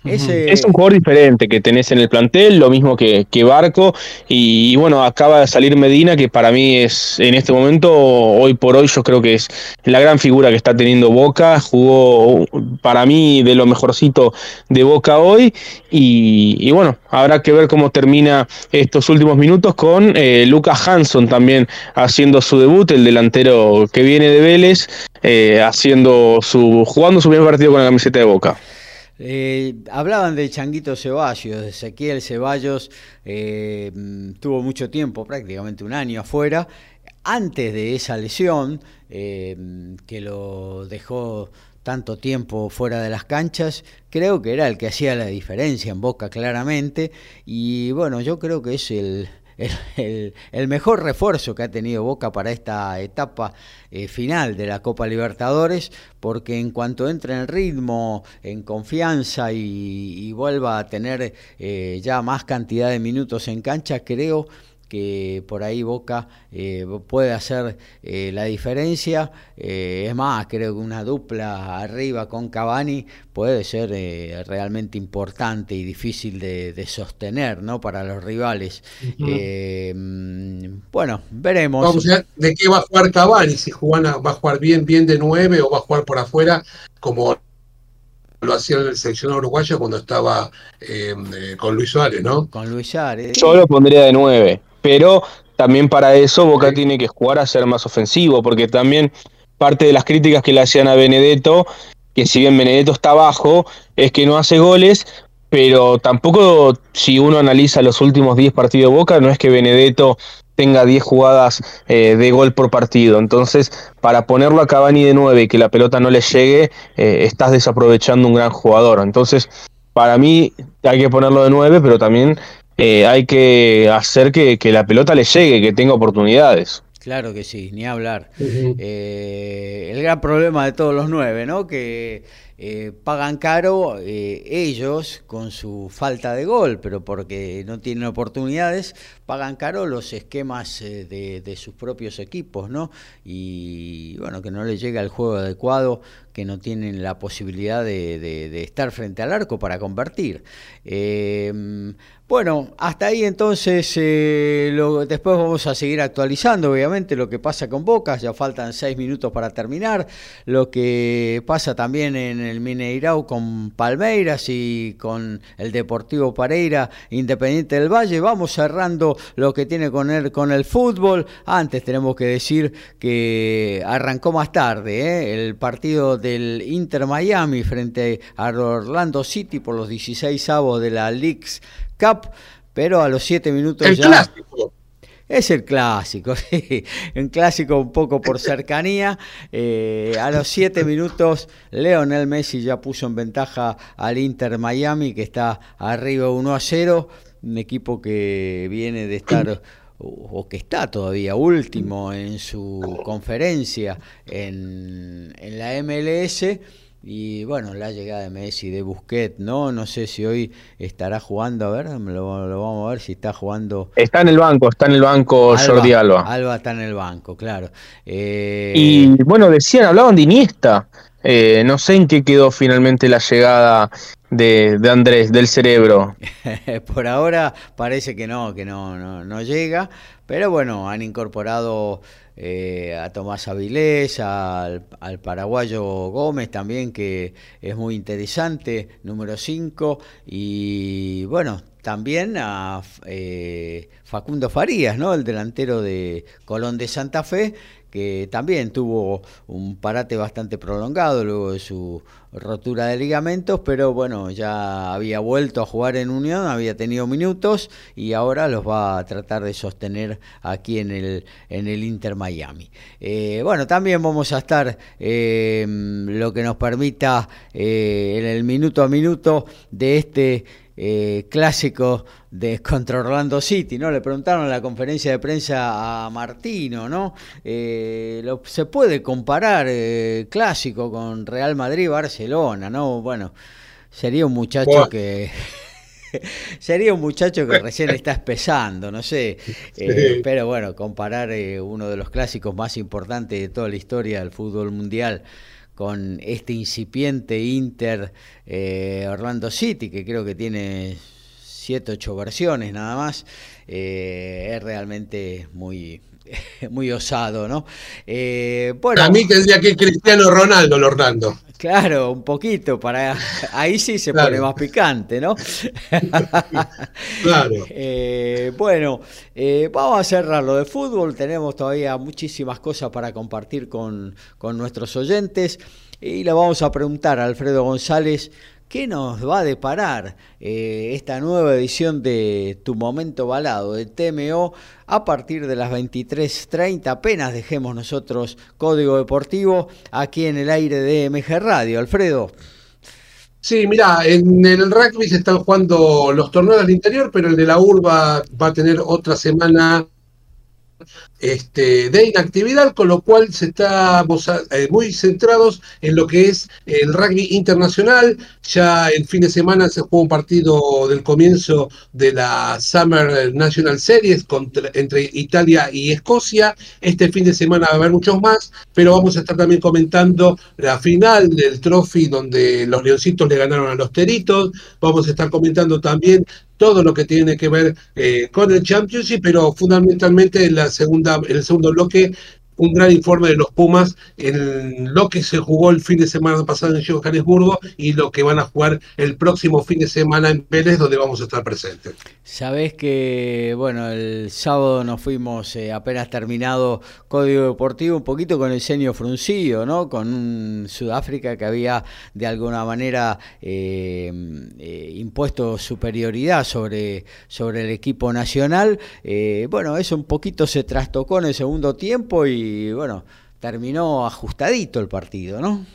Es un jugador diferente que tenés en el plantel, lo mismo que, Barco. Y, bueno, acaba de salir Medina, que para mí es en este momento, hoy por hoy, yo creo que es la gran figura que está teniendo Boca. Jugó para mí de lo mejorcito de Boca hoy. Y, bueno, habrá que ver cómo termina estos últimos minutos con eh, Lucas Hanson también haciendo su debut, el delantero que viene de Vélez, eh, haciendo su, jugando su primer partido con la camiseta de Boca. Eh, hablaban de Changuito Ceballos, de Ezequiel Ceballos, eh, tuvo mucho tiempo, prácticamente un año afuera, antes de esa lesión eh, que lo dejó tanto tiempo fuera de las canchas, creo que era el que hacía la diferencia en Boca claramente, y bueno, yo creo que es el, el, mejor refuerzo que ha tenido Boca para esta etapa eh, final de la Copa Libertadores, porque en cuanto entre en ritmo, en confianza y, vuelva a tener eh, ya más cantidad de minutos en cancha, creo por ahí Boca eh, puede hacer eh, la diferencia. Eh, es más, creo que una dupla arriba con Cavani puede ser realmente importante y difícil de, sostener ¿no? para los rivales. bueno, veremos. Vamos a ver de qué va a jugar Cavani, si Juana va a jugar bien, bien de nueve o va a jugar por afuera como lo hacía en el seleccionado uruguayo cuando estaba con Luis Suárez, ¿no? Con Luis Suárez. Yo lo pondría de nueve pero también para eso Boca tiene que jugar a ser más ofensivo, porque también parte de las críticas que le hacían a Benedetto, que si bien Benedetto está abajo, es que no hace goles, pero tampoco si uno analiza los últimos 10 partidos de Boca, no es que Benedetto tenga 10 jugadas eh, de gol por partido. Entonces, para ponerlo a Cavani de 9 y que la pelota no le llegue, eh, estás desaprovechando un gran jugador. Entonces, para mí hay que ponerlo de 9, pero también eh, hay que hacer que, la pelota le llegue, que tenga oportunidades. Claro que sí, ni hablar. Eh, el gran problema de todos los nueve, ¿no? Que eh, pagan caro ellos con su falta de gol, pero porque no tienen oportunidades, pagan caro los esquemas de, sus propios equipos, ¿no? Y bueno, que no les llega el juego adecuado, que no tienen la posibilidad de, estar frente al arco para convertir. Bueno, hasta ahí entonces, eh, después vamos a seguir actualizando, obviamente, lo que pasa con Boca, ya faltan seis minutos para terminar, lo que pasa también en el Mineirao con Palmeiras y con el Deportivo Pareira, Independiente del Valle, vamos cerrando lo que tiene con el, con el fútbol, antes tenemos que decir que arrancó más tarde ¿eh? el partido del Inter Miami frente a Orlando City por los 16 avos de la Leagues Cup, pero a los 7 minutos el Clásico. Es el clásico, sí. un clásico un poco por cercanía. Eh, a los 7 minutos, Leonel Messi ya puso en ventaja al Inter Miami, que está arriba 1 a 0. Un equipo que viene de estar o que está todavía último en su conferencia en, en la MLS y bueno, la llegada de Messi, de Busquets, ¿no? No sé si hoy estará jugando, a ver, lo, vamos a ver si está jugando. Está en el banco, está en el banco Jordi Alba. Alba está en el banco, claro. Eh, y bueno, decían, hablaban de Iniesta. Eh, no sé en qué quedó finalmente la llegada de, Andrés, del cerebro. Por ahora parece que no, que no, no, no llega, pero bueno, han incorporado eh, a Tomás Avilés, al, paraguayo Gómez también, que es muy interesante, número 5, y bueno, también a eh, Facundo Farías, ¿no? el delantero de Colón de Santa Fe, que también tuvo un parate bastante prolongado luego de su rotura de ligamentos, pero bueno, ya había vuelto a jugar en Unión, había tenido minutos y ahora los va a tratar de sostener aquí en el, en el Inter Miami. Eh, bueno, también vamos a estar eh, lo que nos permita eh, en el minuto a minuto de este eh, clásico de contra Orlando City, ¿no? Le preguntaron en la conferencia de prensa a Martino, ¿no? Eh, se puede comparar eh, clásico con Real Madrid Barcelona, ¿no? Bueno, sería un muchacho que sería un muchacho que recién está espesando, no sé. pero bueno, comparar uno de los clásicos más importantes de toda la historia del fútbol mundial con este incipiente Inter eh, Orlando City, que creo que tiene siete, ocho versiones nada más, eh, es realmente muy, muy osado, ¿no? Eh, bueno, A mí tendría que Cristiano Ronaldo, Orlando. Claro, un poquito, para ahí sí se pone más picante, ¿no? claro. Eh, bueno, eh, vamos a cerrar lo de fútbol, tenemos todavía muchísimas cosas para compartir con, con nuestros oyentes y le vamos a preguntar a Alfredo González ¿Qué nos va a deparar eh, esta nueva edición de Tu Momento Balado de TMO a partir de las 23.30? Apenas dejemos nosotros Código Deportivo aquí en el aire de MG Radio. Alfredo. Sí, mira, en el rugby se están jugando los torneos del interior, pero el de la urba va a tener otra semana este, de inactividad, con lo cual se estamos eh, muy centrados en lo que es el rugby internacional. Ya el fin de semana se jugó un partido del comienzo de la Summer National Series entre Italia y Escocia. Este fin de semana va a haber muchos más, pero vamos a estar también comentando la final del Trophy donde los Leoncitos le ganaron a los Teritos. Vamos a estar comentando también todo lo que tiene que ver eh, con el Championship, pero fundamentalmente en, la segunda, el segundo bloque un gran informe de los Pumas en lo que se jugó el fin de semana pasado en Johannesburgo y lo que van a jugar el próximo fin de semana en Vélez, donde vamos a estar presentes. Sabés que, bueno, el sábado nos fuimos eh, apenas terminado Código Deportivo, un poquito con el ceño fruncido, ¿no? Con un Sudáfrica que había de alguna manera eh, eh, impuesto superioridad sobre, sobre el equipo nacional. bueno, eso un poquito se trastocó en el segundo tiempo y y bueno, terminó ajustadito el partido, ¿no?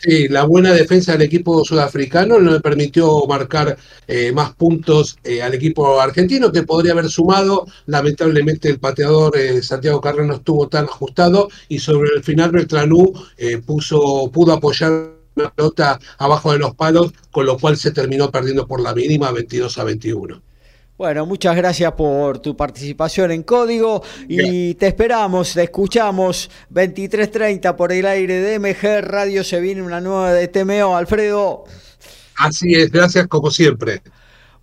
Sí, la buena defensa del equipo sudafricano no le permitió marcar eh, más puntos eh, al equipo argentino que podría haber sumado. Lamentablemente el pateador eh, Santiago Carrera no estuvo tan ajustado y sobre el final Beltranú puso, pudo apoyar una pelota abajo de los palos, con lo cual se terminó perdiendo por la mínima 22 a 21. Bueno, muchas gracias por tu participación en Código y te esperamos, te escuchamos 23.30 por el aire de MG Radio, se viene una nueva de TMO, Alfredo. Así es, gracias como siempre.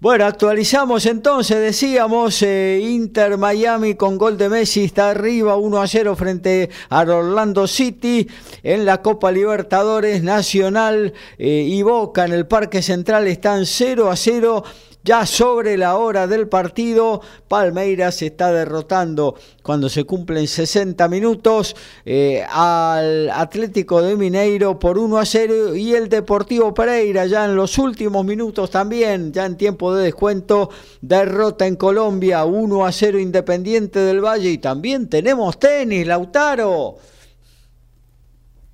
Bueno, actualizamos entonces, decíamos, eh, Inter Miami con gol de Messi está arriba 1 a 0 frente a Orlando City en la Copa Libertadores Nacional eh, y Boca en el Parque Central están 0 a 0 ya sobre la hora del partido, Palmeiras está derrotando cuando se cumplen 60 minutos eh, al Atlético de Mineiro por 1 a 0 y el Deportivo Pereira ya en los últimos minutos también, ya en tiempo de descuento, derrota en Colombia 1 a 0 Independiente del Valle y también tenemos tenis, Lautaro.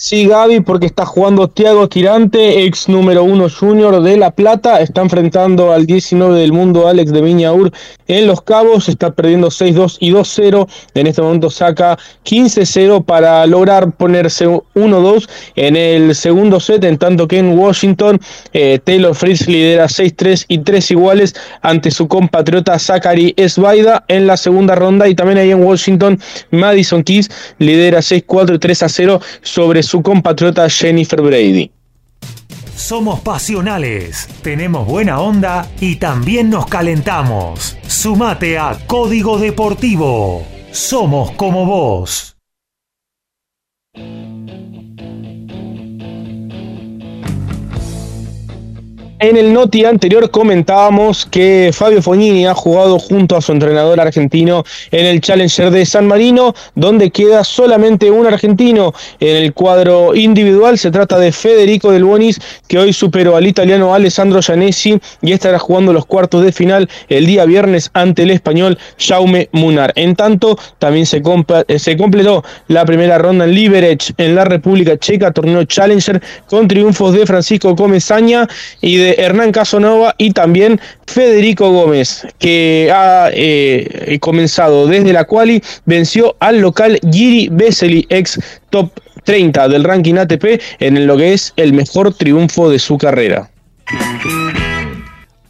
Sí, Gaby, porque está jugando Thiago Tirante, ex número uno junior de La Plata. Está enfrentando al 19 del mundo, Alex de Viñaur, en Los Cabos. Está perdiendo 6-2 y 2-0. En este momento saca 15-0 para lograr ponerse 1-2 en el segundo set. En tanto que en Washington, eh, Taylor Fritz lidera 6-3 y 3 iguales ante su compatriota Zachary Esbaida en la segunda ronda. Y también ahí en Washington, Madison Keys lidera 6-4 y 3-0 sobre su compatriota Jennifer Brady. Somos pasionales, tenemos buena onda y también nos calentamos. Sumate a Código Deportivo. Somos como vos. En el noti anterior comentábamos que Fabio Fognini ha jugado junto a su entrenador argentino en el Challenger de San Marino, donde queda solamente un argentino en el cuadro individual. Se trata de Federico Del Bonis, que hoy superó al italiano Alessandro Gianesi y estará jugando los cuartos de final el día viernes ante el español Jaume Munar. En tanto, también se, eh, se completó la primera ronda en Liberec en la República Checa, torneo Challenger, con triunfos de Francisco Comesaña y de Hernán Casanova y también Federico Gómez, que ha eh, comenzado desde la quali, venció al local Giri Vesely, ex top 30 del ranking ATP, en lo que es el mejor triunfo de su carrera.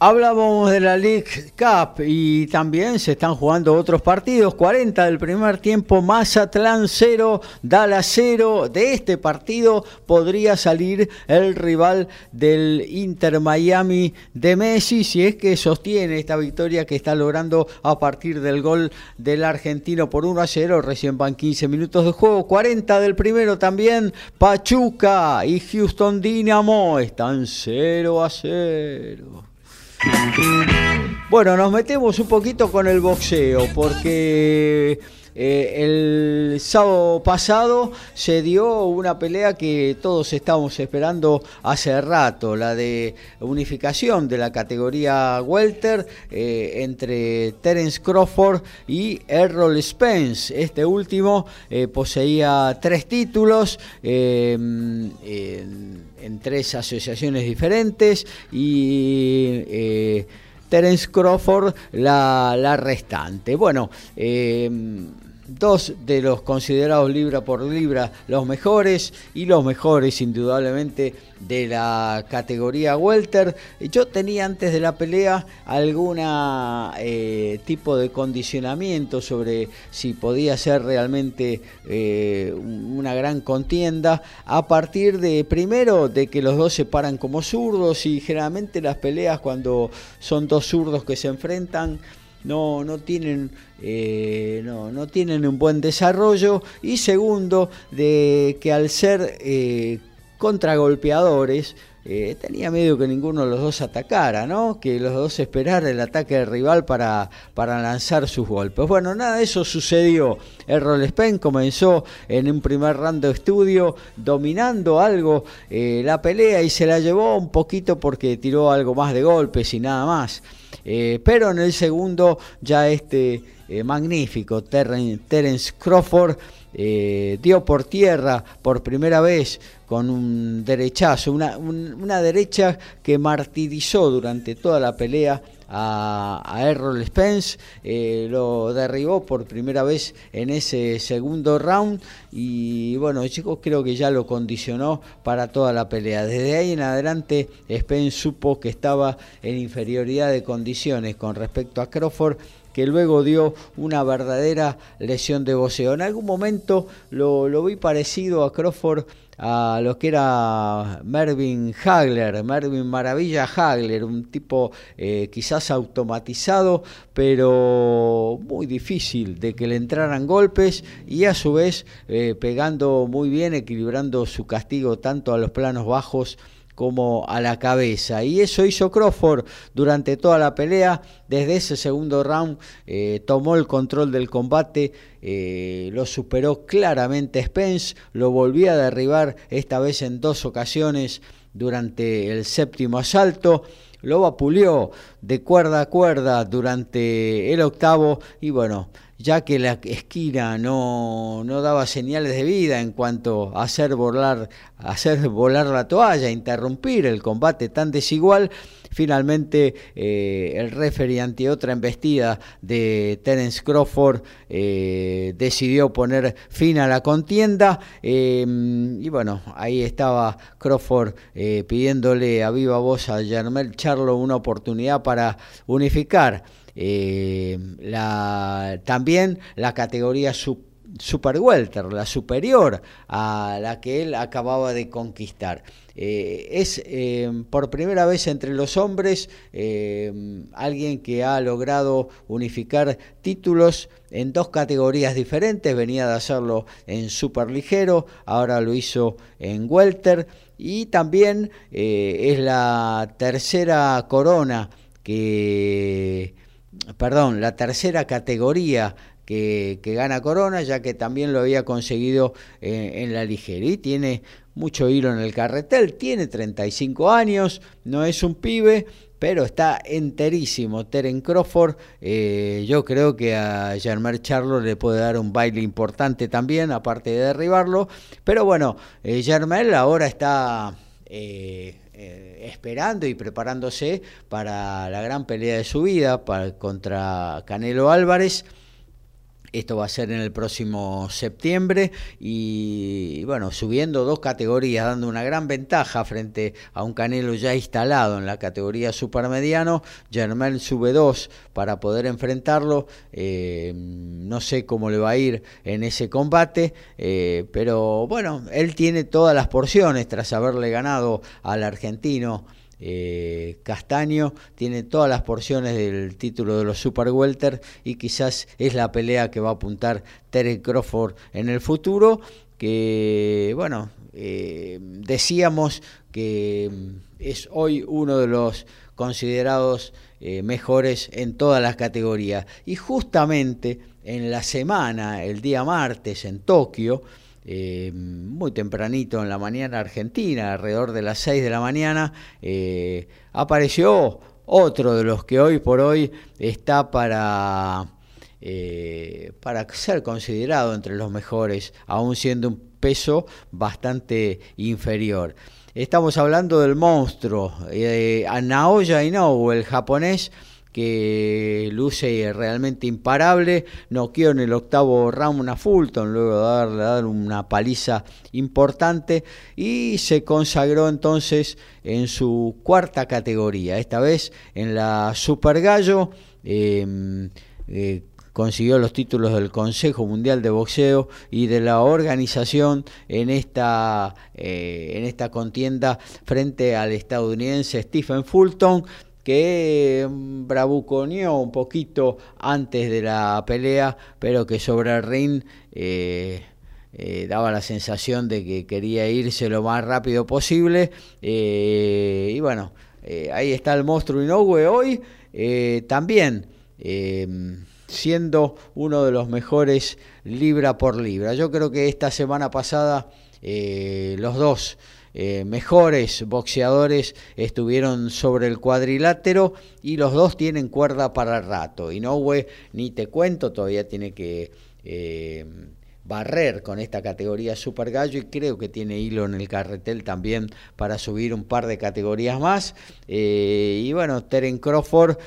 Hablábamos de la League Cup y también se están jugando otros partidos. 40 del primer tiempo, Mazatlán 0, Dallas 0. De este partido podría salir el rival del Inter Miami de Messi, si es que sostiene esta victoria que está logrando a partir del gol del argentino por 1 a 0. Recién van 15 minutos de juego. 40 del primero también, Pachuca y Houston Dynamo están 0 a 0. Bueno, nos metemos un poquito con el boxeo porque eh, el sábado pasado se dio una pelea que todos estábamos esperando hace rato, la de unificación de la categoría welter eh, entre Terence Crawford y Errol Spence. Este último eh, poseía tres títulos en tres asociaciones diferentes y Terence Crawford la, la restante. Bueno, eh, dos de los considerados libra por libra los mejores y los mejores indudablemente de la categoría welter. Yo tenía antes de la pelea alguna eh, tipo de condicionamiento sobre si podía ser realmente eh, una gran contienda a partir de primero de que los dos se paran como zurdos y generalmente las peleas cuando son dos zurdos que se enfrentan no, no, tienen, eh, no, no, tienen un buen desarrollo y segundo de que al ser eh, contragolpeadores eh, tenía medio que ninguno de los dos atacara, ¿no? que los dos esperaran el ataque del rival para, para lanzar sus golpes. Bueno, nada de eso sucedió. El Rolespen comenzó en un primer round de estudio dominando algo la pelea y se la llevó un poquito porque tiró algo más de golpes y nada más. Eh, pero en el segundo ya este eh, magnífico Terence Crawford eh, dio por tierra por primera vez con un derechazo, una, una derecha que martirizó durante toda la pelea a, Errol Spence, eh, lo derribó por primera vez en ese segundo round y bueno, chicos, creo que ya lo condicionó para toda la pelea. Desde ahí en adelante Spence supo que estaba en inferioridad de condiciones con respecto a Crawford que luego dio una verdadera lesión de voceo. En algún momento lo, lo vi parecido a Crawford a lo que era Mervyn Hagler, Mervyn Maravilla Hagler, un tipo eh, quizás automatizado, pero muy difícil de que le entraran golpes y a su vez eh, pegando muy bien, equilibrando su castigo tanto a los planos bajos como a la cabeza. Y eso hizo Crawford durante toda la pelea. Desde ese segundo round eh, tomó el control del combate, eh, lo superó claramente Spence, lo volvió a derribar esta vez en dos ocasiones durante el séptimo asalto. Lo vapuleó de cuerda a cuerda durante el octavo y bueno, ya que la esquina no, no, daba señales de vida en cuanto a hacer volar, hacer volar la toalla, interrumpir el combate tan desigual, finalmente eh, el referee ante otra embestida de Terence Crawford eh, decidió poner fin a la contienda eh, y bueno, ahí estaba Crawford pidiéndole a viva voz a Germel Charlo una oportunidad para unificar eh, también la categoría Super Welter, la superior a la que él acababa de conquistar. Eh, es eh, por primera vez entre los hombres alguien que ha logrado unificar títulos en dos categorías diferentes, venía de hacerlo en super ligero, ahora lo hizo en welter y también es la tercera corona que perdón, la tercera categoría que, gana Corona, ya que también lo había conseguido eh, en la ligera. Y tiene mucho hilo en el carretel, tiene 35 años, no es un pibe, pero está enterísimo. Teren Crawford, eh, yo creo que a Germán Charlo le puede dar un baile importante también, aparte de derribarlo. Pero bueno, eh, ahora está... Eh, eh, esperando y preparándose para la gran pelea de su vida para, contra Canelo Álvarez. Esto va a ser en el próximo septiembre y, bueno, subiendo dos categorías, dando una gran ventaja frente a un Canelo ya instalado en la categoría supermediano. Germán sube dos para poder enfrentarlo. Eh, no sé cómo le va a ir en ese combate, eh, pero bueno, él tiene todas las porciones tras haberle ganado al argentino. Eh, Castaño tiene todas las porciones del título de los Super Welter y quizás es la pelea que va a apuntar Terry Crawford en el futuro, que bueno, eh, decíamos que es hoy uno de los considerados eh, mejores en todas las categorías. Y justamente en la semana, el día martes en Tokio, eh, muy tempranito en la mañana argentina, alrededor de las 6 de la mañana, eh, apareció otro de los que hoy por hoy está para, eh, para ser considerado entre los mejores, aún siendo un peso bastante inferior. Estamos hablando del monstruo, Naoya Inoue, el japonés, que luce realmente imparable, noqueó en el octavo round a Fulton, luego de darle dar una paliza importante y se consagró entonces en su cuarta categoría, esta vez en la Super Gallo. Em, eh, consiguió los títulos del Consejo Mundial de Boxeo y de la organización en esta, eh, en esta contienda frente al estadounidense Stephen Fulton que mm, bravuconeó un poquito antes de la pelea, pero que sobre el ring eh, eh, daba la sensación de que quería irse lo más rápido posible. Eh, y bueno, ahí está el monstruo Inoue hoy, también siendo uno de los mejores libra por libra. Yo creo que esta semana pasada los dos eh, mejores boxeadores estuvieron sobre el cuadrilátero y los dos tienen cuerda para rato. Inoue, ni te cuento, todavía tiene que eh, barrer con esta categoría Super Gallo y creo que tiene hilo en el carretel también para subir un par de categorías más. Eh, y bueno, Teren Crawford,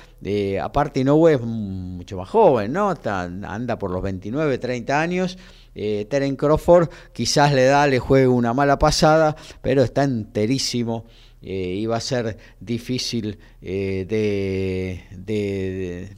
aparte Inoue es mucho más joven, ¿no? anda por los 29, 30 años eh, Teren Crawford quizás le da, le juegue una mala pasada, pero está enterísimo eh, y va a ser difícil eh, de, de,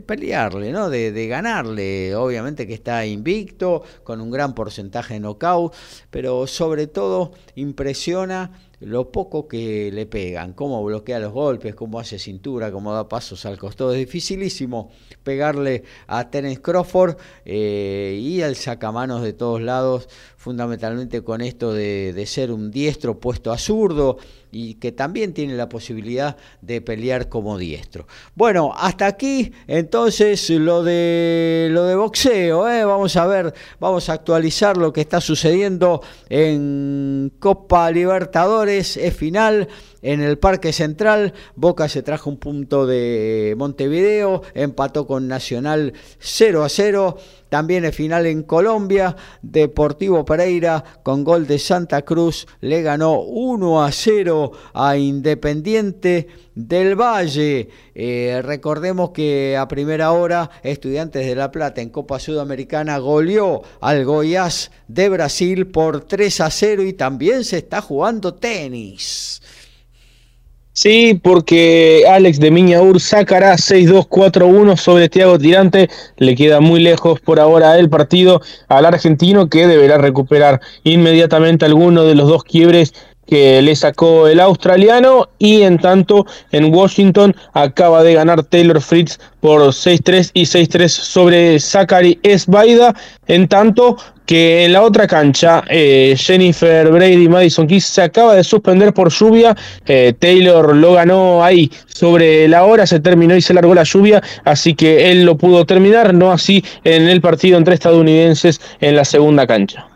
pelearle, ¿no? De, ganarle. Obviamente que está invicto, con un gran porcentaje de knockout, pero sobre todo impresiona lo poco que le pegan, cómo bloquea los golpes, cómo hace cintura, cómo da pasos al costado. Es dificilísimo pegarle a Terence Crawford eh, y al sacamanos de todos lados, fundamentalmente con esto de, ser un diestro puesto a zurdo y que también tiene la posibilidad de pelear como diestro. Bueno, hasta aquí entonces lo de lo de boxeo, ¿eh? vamos a ver, vamos a actualizar lo que está sucediendo en Copa Libertadores, es final en el Parque Central. Boca se trajo un punto de Montevideo, empató con Nacional 0 a 0. También el final en Colombia, Deportivo Pereira con gol de Santa Cruz le ganó 1 a 0 a Independiente del Valle. Eh, recordemos que a primera hora Estudiantes de La Plata en Copa Sudamericana goleó al Goiás de Brasil por 3 a 0 y también se está jugando tenis. Sí, porque Alex de Miñaur sacará 6-2-4-1 sobre Thiago Tirante. Le queda muy lejos por ahora el partido al argentino que deberá recuperar inmediatamente alguno de los dos quiebres que le sacó el australiano y en tanto en Washington acaba de ganar Taylor Fritz por 6-3 y 6-3 sobre Zachary Esbaida. En tanto que en la otra cancha eh, Jennifer Brady Madison Keys se acaba de suspender por lluvia. Eh, Taylor lo ganó ahí sobre la hora se terminó y se largó la lluvia así que él lo pudo terminar no así en el partido entre estadounidenses en la segunda cancha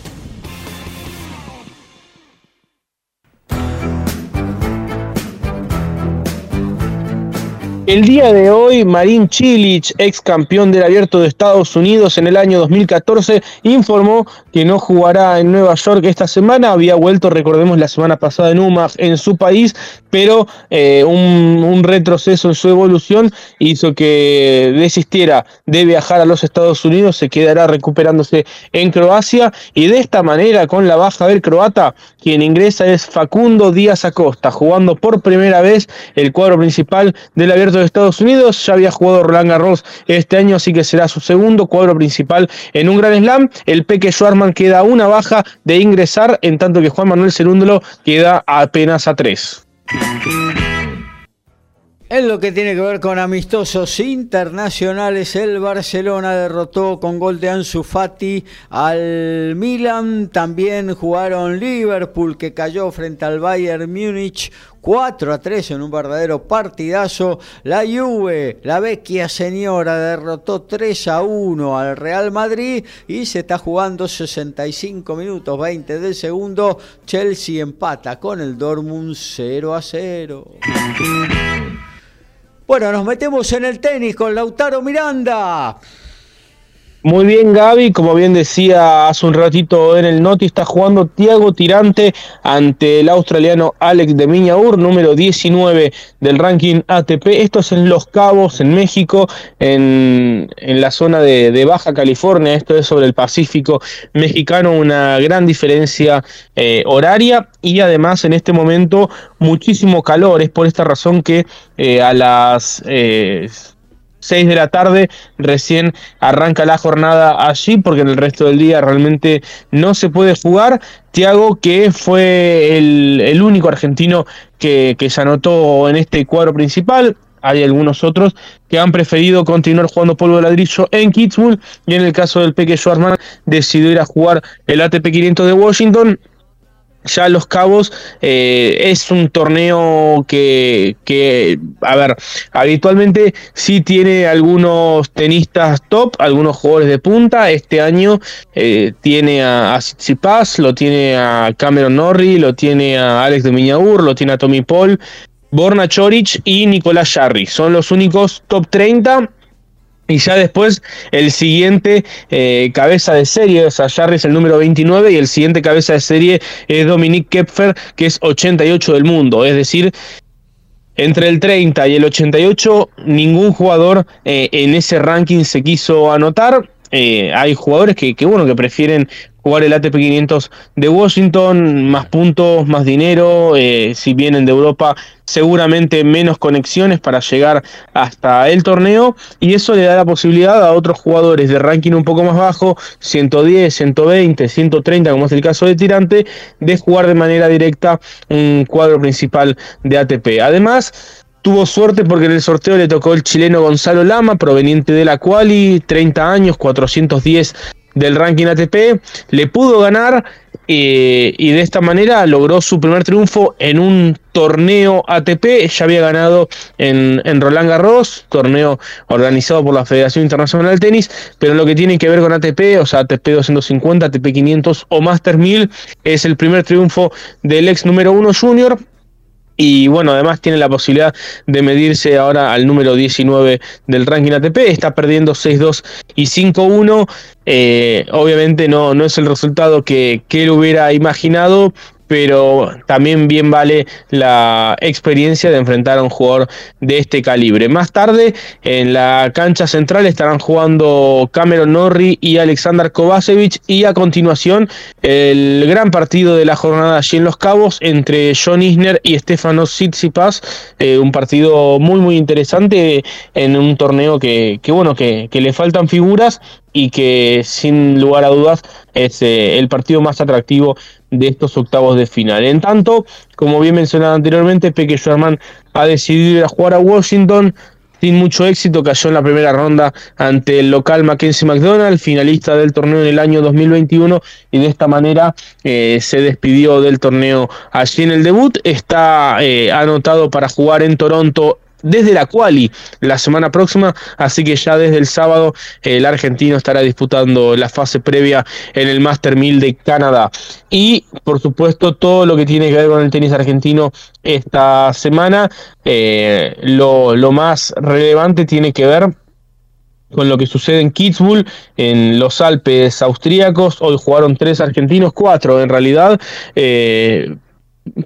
El día de hoy, Marín Chilich, ex campeón del Abierto de Estados Unidos en el año 2014, informó que no jugará en Nueva York esta semana. Había vuelto, recordemos, la semana pasada en UMAG en su país, pero eh, un, retroceso en su evolución hizo que desistiera de viajar a los Estados Unidos. Se quedará recuperándose en Croacia y de esta manera, con la baja del croata, quien ingresa es Facundo Díaz Acosta, jugando por primera vez el cuadro principal del Abierto de Estados Unidos. Ya había jugado Roland Garros este año, así que será su segundo cuadro principal en un Gran Slam. El Peque Schwarman queda una baja de ingresar, en tanto que Juan Manuel Cerúndolo queda apenas a tres. Thank you. En lo que tiene que ver con amistosos internacionales, el Barcelona derrotó con gol de Ansu Fati al Milan. También jugaron Liverpool, que cayó frente al Bayern Múnich 4 a 3 en un verdadero partidazo. La Juve, la vecchia señora, derrotó 3 a 1 al Real Madrid y se está jugando 65 minutos 20 del segundo. Chelsea empata con el Dortmund 0 a 0. Bueno, nos metemos en el tenis con Lautaro Miranda. Muy bien, Gaby. Como bien decía hace un ratito en el Noti, está jugando Tiago Tirante ante el australiano Alex de Miñaur, número 19 del ranking ATP. Esto es en Los Cabos, en México, en, la zona de, Baja California. Esto es sobre el Pacífico mexicano, una gran diferencia eh, horaria y además en este momento muchísimo calor. Es por esta razón que eh, a las... Eh, 6 de la tarde recién arranca la jornada allí porque en el resto del día realmente no se puede jugar. Tiago que fue el, único argentino que, se anotó en este cuadro principal. Hay algunos otros que han preferido continuar jugando polvo de ladrillo en Kitzbühel y en el caso del Peque Schwarzman decidió ir a jugar el ATP 500 de Washington ya Los Cabos eh, es un torneo que, que, a ver, habitualmente sí tiene algunos tenistas top, algunos jugadores de punta. Este año eh, tiene a, a lo tiene a Cameron Norrie, lo tiene a Alex de Miñaur, lo tiene a Tommy Paul, Borna Choric y Nicolás Jarry. Son los únicos top 30 y ya después el siguiente eh, cabeza de serie, o sea, Jarry es el número 29 y el siguiente cabeza de serie es Dominique Kepfer, que es 88 del mundo. Es decir, entre el 30 y el 88 ningún jugador eh, en ese ranking se quiso anotar. Eh, hay jugadores que, que, bueno, que prefieren jugar el ATP 500 de Washington, más puntos, más dinero, eh, si vienen de Europa seguramente menos conexiones para llegar hasta el torneo y eso le da la posibilidad a otros jugadores de ranking un poco más bajo, 110, 120, 130 como es el caso de Tirante, de jugar de manera directa un cuadro principal de ATP. Además, Tuvo suerte porque en el sorteo le tocó el chileno Gonzalo Lama, proveniente de la Quali, 30 años, 410 del ranking ATP, le pudo ganar eh, y de esta manera logró su primer triunfo en un torneo ATP. Ya había ganado en, en, Roland Garros, torneo organizado por la Federación Internacional del Tenis, pero lo que tiene que ver con ATP, o sea, ATP 250, ATP 500 o Master 1000, es el primer triunfo del ex número uno junior y bueno, además tiene la posibilidad de medirse ahora al número 19 del ranking ATP. Está perdiendo 6-2 y 5-1. Eh, obviamente no, no es el resultado que, que él hubiera imaginado, pero también bien vale la experiencia de enfrentar a un jugador de este calibre. Más tarde, en la cancha central estarán jugando Cameron Norrie y Alexander Kovacevic y a continuación el gran partido de la jornada allí en Los Cabos entre John Isner y Stefano Tsitsipas, eh, un partido muy muy interesante en un torneo que, bueno, que, que le faltan figuras y que sin lugar a dudas es eh, el partido más atractivo de estos octavos de final. En tanto, como bien mencionado anteriormente, Peque Sherman ha decidido ir a jugar a Washington sin mucho éxito, cayó en la primera ronda ante el local Mackenzie McDonald, finalista del torneo en el año 2021, y de esta manera eh, se despidió del torneo allí en el debut. Está eh, anotado para jugar en Toronto desde la quali la semana próxima, así que ya desde el sábado el argentino estará disputando la fase previa en el Master 1000 de Canadá. Y por supuesto todo lo que tiene que ver con el tenis argentino esta semana, eh, lo, más relevante tiene que ver con lo que sucede en Kitzbühel, en los Alpes austríacos. Hoy jugaron tres argentinos, cuatro en realidad. Eh,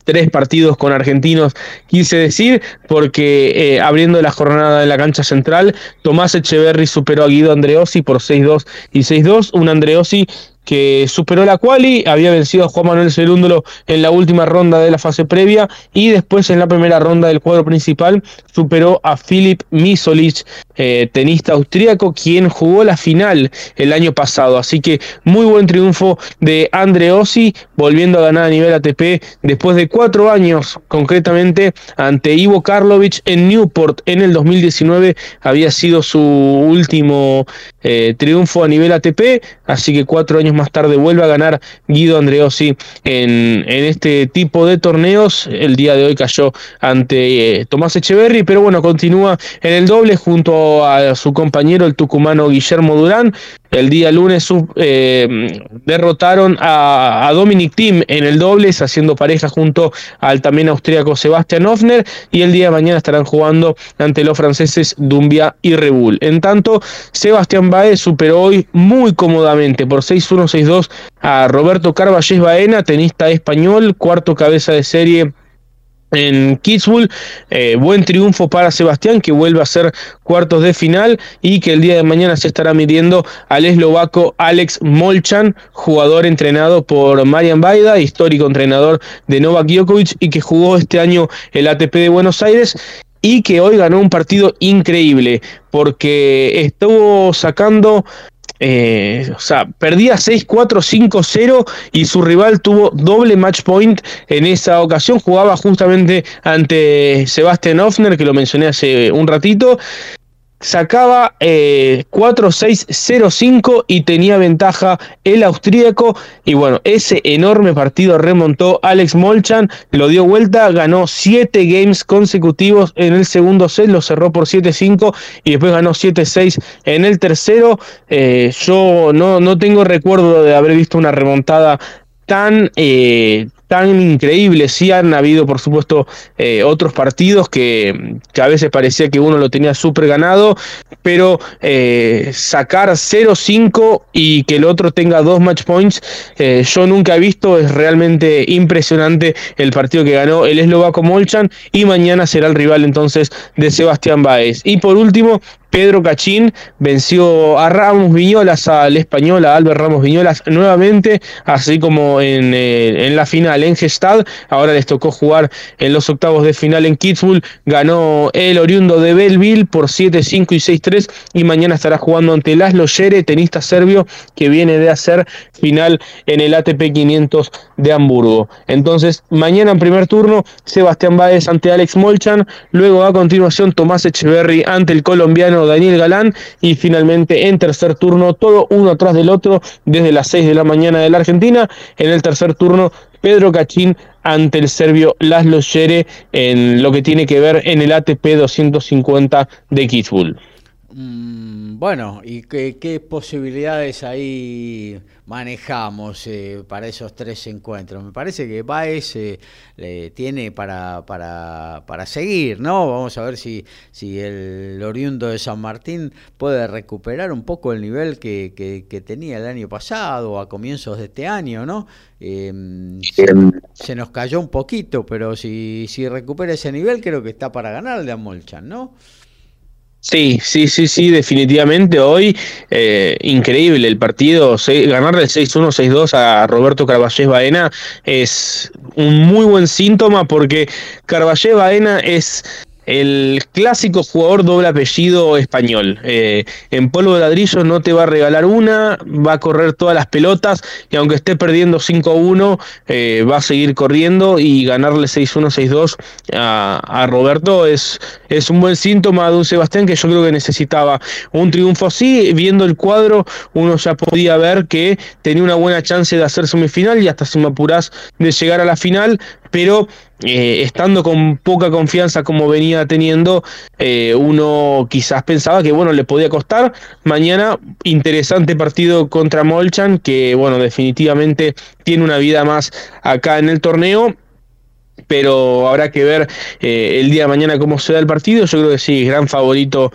tres partidos con argentinos, quise decir, porque eh, abriendo la jornada en la cancha central, Tomás Echeverry superó a Guido Andreossi por 6-2 y 6-2, un Andreossi que superó la quali, había vencido a Juan Manuel Cerúndolo en la última ronda de la fase previa y después en la primera ronda del cuadro principal superó a Filip Misolic, eh, tenista austríaco, quien jugó la final el año pasado. Así que muy buen triunfo de Andreossi, volviendo a ganar a nivel ATP después de cuatro años, concretamente ante Ivo Karlovic en Newport en el 2019, había sido su último eh, triunfo a nivel ATP, así que cuatro años más tarde vuelve a ganar Guido Andreossi en, en este tipo de torneos. El día de hoy cayó ante eh, Tomás Echeverry, pero bueno, continúa en el doble junto a su compañero el tucumano Guillermo Durán. El día lunes eh, derrotaron a, Dominic Thiem en el dobles, haciendo pareja junto al también austríaco Sebastian Hoffner. Y el día de mañana estarán jugando ante los franceses Dumbia y Rebull. En tanto, Sebastián Baez superó hoy muy cómodamente por 6-1, 6-2 a Roberto Carballés Baena, tenista español, cuarto cabeza de serie en Kitzbühel. Eh, buen triunfo para Sebastián, que vuelve a ser cuartos de final y que el día de mañana se estará midiendo al eslovaco Alex Molchan, jugador entrenado por Marian Baida, histórico entrenador de Novak Djokovic y que jugó este año el ATP de Buenos Aires y que hoy ganó un partido increíble porque estuvo sacando eh, o sea, perdía 6-4, 5-0 y su rival tuvo doble match point en esa ocasión. Jugaba justamente ante Sebastian Hoffner, que lo mencioné hace un ratito sacaba eh, 4-6-0-5 y tenía ventaja el austríaco. Y bueno, ese enorme partido remontó Alex Molchan, lo dio vuelta, ganó 7 games consecutivos en el segundo set, lo cerró por 7-5 y después ganó 7-6 en el tercero. Eh, yo no, no tengo recuerdo de haber visto una remontada tan, eh, tan increíble. Sí han habido, por supuesto, eh, otros partidos que, a veces parecía que uno lo tenía súper ganado, pero eh, sacar 0-5 y que el otro tenga dos match points, eh, yo nunca he visto, es realmente impresionante el partido que ganó el eslovaco Molchan y mañana será el rival entonces de Sebastián Baez. Y por último, Pedro Cachín venció a Ramos Viñolas, al español, a Albert Ramos Viñolas nuevamente, así como en, eh, en la final en Gestad. Ahora les tocó jugar en los octavos de final en Kitzbühel. Ganó el oriundo de Belleville por 7-5 y 6-3 y mañana estará jugando ante Laszlo Yere, tenista serbio que viene de hacer final en el ATP 500 de Hamburgo. Entonces, mañana en primer turno, Sebastián Báez ante Alex Molchan, luego a continuación Tomás Echeverry ante el colombiano Daniel Galán y finalmente en tercer turno, todo uno atrás del otro, desde las 6 de la mañana de la Argentina, en el tercer turno Pedro Cachín ante el serbio Laszlo Shere en lo que tiene que ver en el ATP 250 de Kitzbühel. Mm, bueno, ¿y qué, posibilidades ahí manejamos eh, para esos tres encuentros? Me parece que Baez eh, tiene para, para, para, seguir, ¿no? Vamos a ver si, si el oriundo de San Martín puede recuperar un poco el nivel que, que, tenía el año pasado, a comienzos de este año, ¿no? Em, se, nos cayó un poquito, pero si, si recupera ese nivel, creo que está para ganar de Amolchan, ¿no? Sí, sí, sí, sí, definitivamente. Hoy eh, increíble el partido, ganar del 6-1, 6-2 a Roberto Carballés Baena es un muy buen síntoma porque Carballés Baena es el clásico jugador doble apellido español. Eh, en polvo de ladrillo no te va a regalar una, va a correr todas las pelotas y aunque esté perdiendo 5-1, eh, va a seguir corriendo y ganarle 6-1, 6-2 a, Roberto es, es un buen síntoma de un Sebastián que yo creo que necesitaba un triunfo así. Viendo el cuadro, uno ya podía ver que tenía una buena chance de hacer semifinal y hasta si me apurás de llegar a la final, pero eh, estando con poca confianza como venía teniendo, eh, uno quizás pensaba que bueno, le podía costar. Mañana, interesante partido contra Molchan, que bueno, definitivamente tiene una vida más acá en el torneo pero habrá que ver eh, el día de mañana cómo se el partido. Yo creo que sí, gran favorito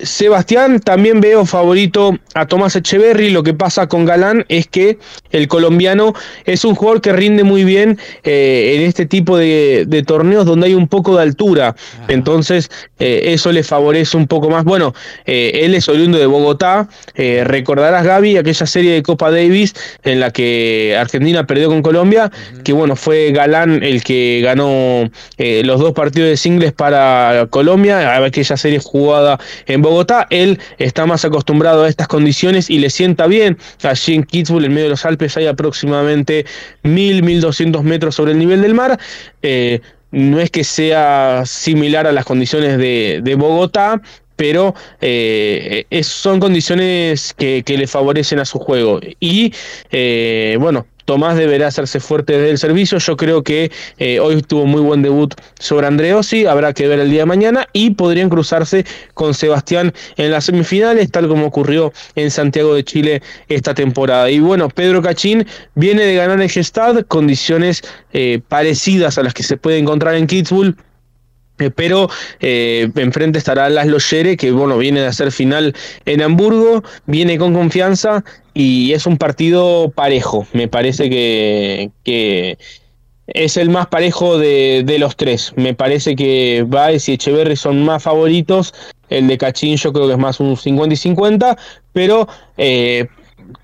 Sebastián, también veo favorito a Tomás Echeverry. Lo que pasa con Galán es que el colombiano es un jugador que rinde muy bien eh, en este tipo de, torneos donde hay un poco de altura. Entonces, eh, eso le favorece un poco más. Bueno, eh, él es oriundo de Bogotá. recordarás, Gaby, aquella serie de Copa Davis en la que Argentina perdió con Colombia, que bueno, fue Galán el que ganó los dos partidos de singles para Colombia. Aquella serie jugada en Bogotá Bogotá, él está más acostumbrado a estas condiciones y le sienta bien. Allí en Kitzbühel, en medio de los Alpes, hay aproximadamente 1000, 1200 metros sobre el nivel del mar. Eh, no es que sea similar a las condiciones de, Bogotá, pero eh, son condiciones que, le favorecen a su juego. Y eh, bueno, Tomás deberá hacerse fuerte desde el servicio. Yo creo que eh, hoy tuvo muy buen debut sobre Andreossi, habrá que ver el día de mañana y podrían cruzarse con Sebastián en las semifinales, tal como ocurrió en Santiago de Chile esta temporada. Y bueno, Pedro Cachín viene de ganar en Gestad, condiciones eh, parecidas a las que se puede encontrar en Kitzbühel pero eh, enfrente estará Laszlo Shere, que bueno, viene de hacer final en Hamburgo, viene con confianza y es un partido parejo. Me parece que, que es el más parejo de, de, los tres. Me parece que Baez y Echeverry son más favoritos. El de Cachín yo creo que es más un 50 y 50, pero eh,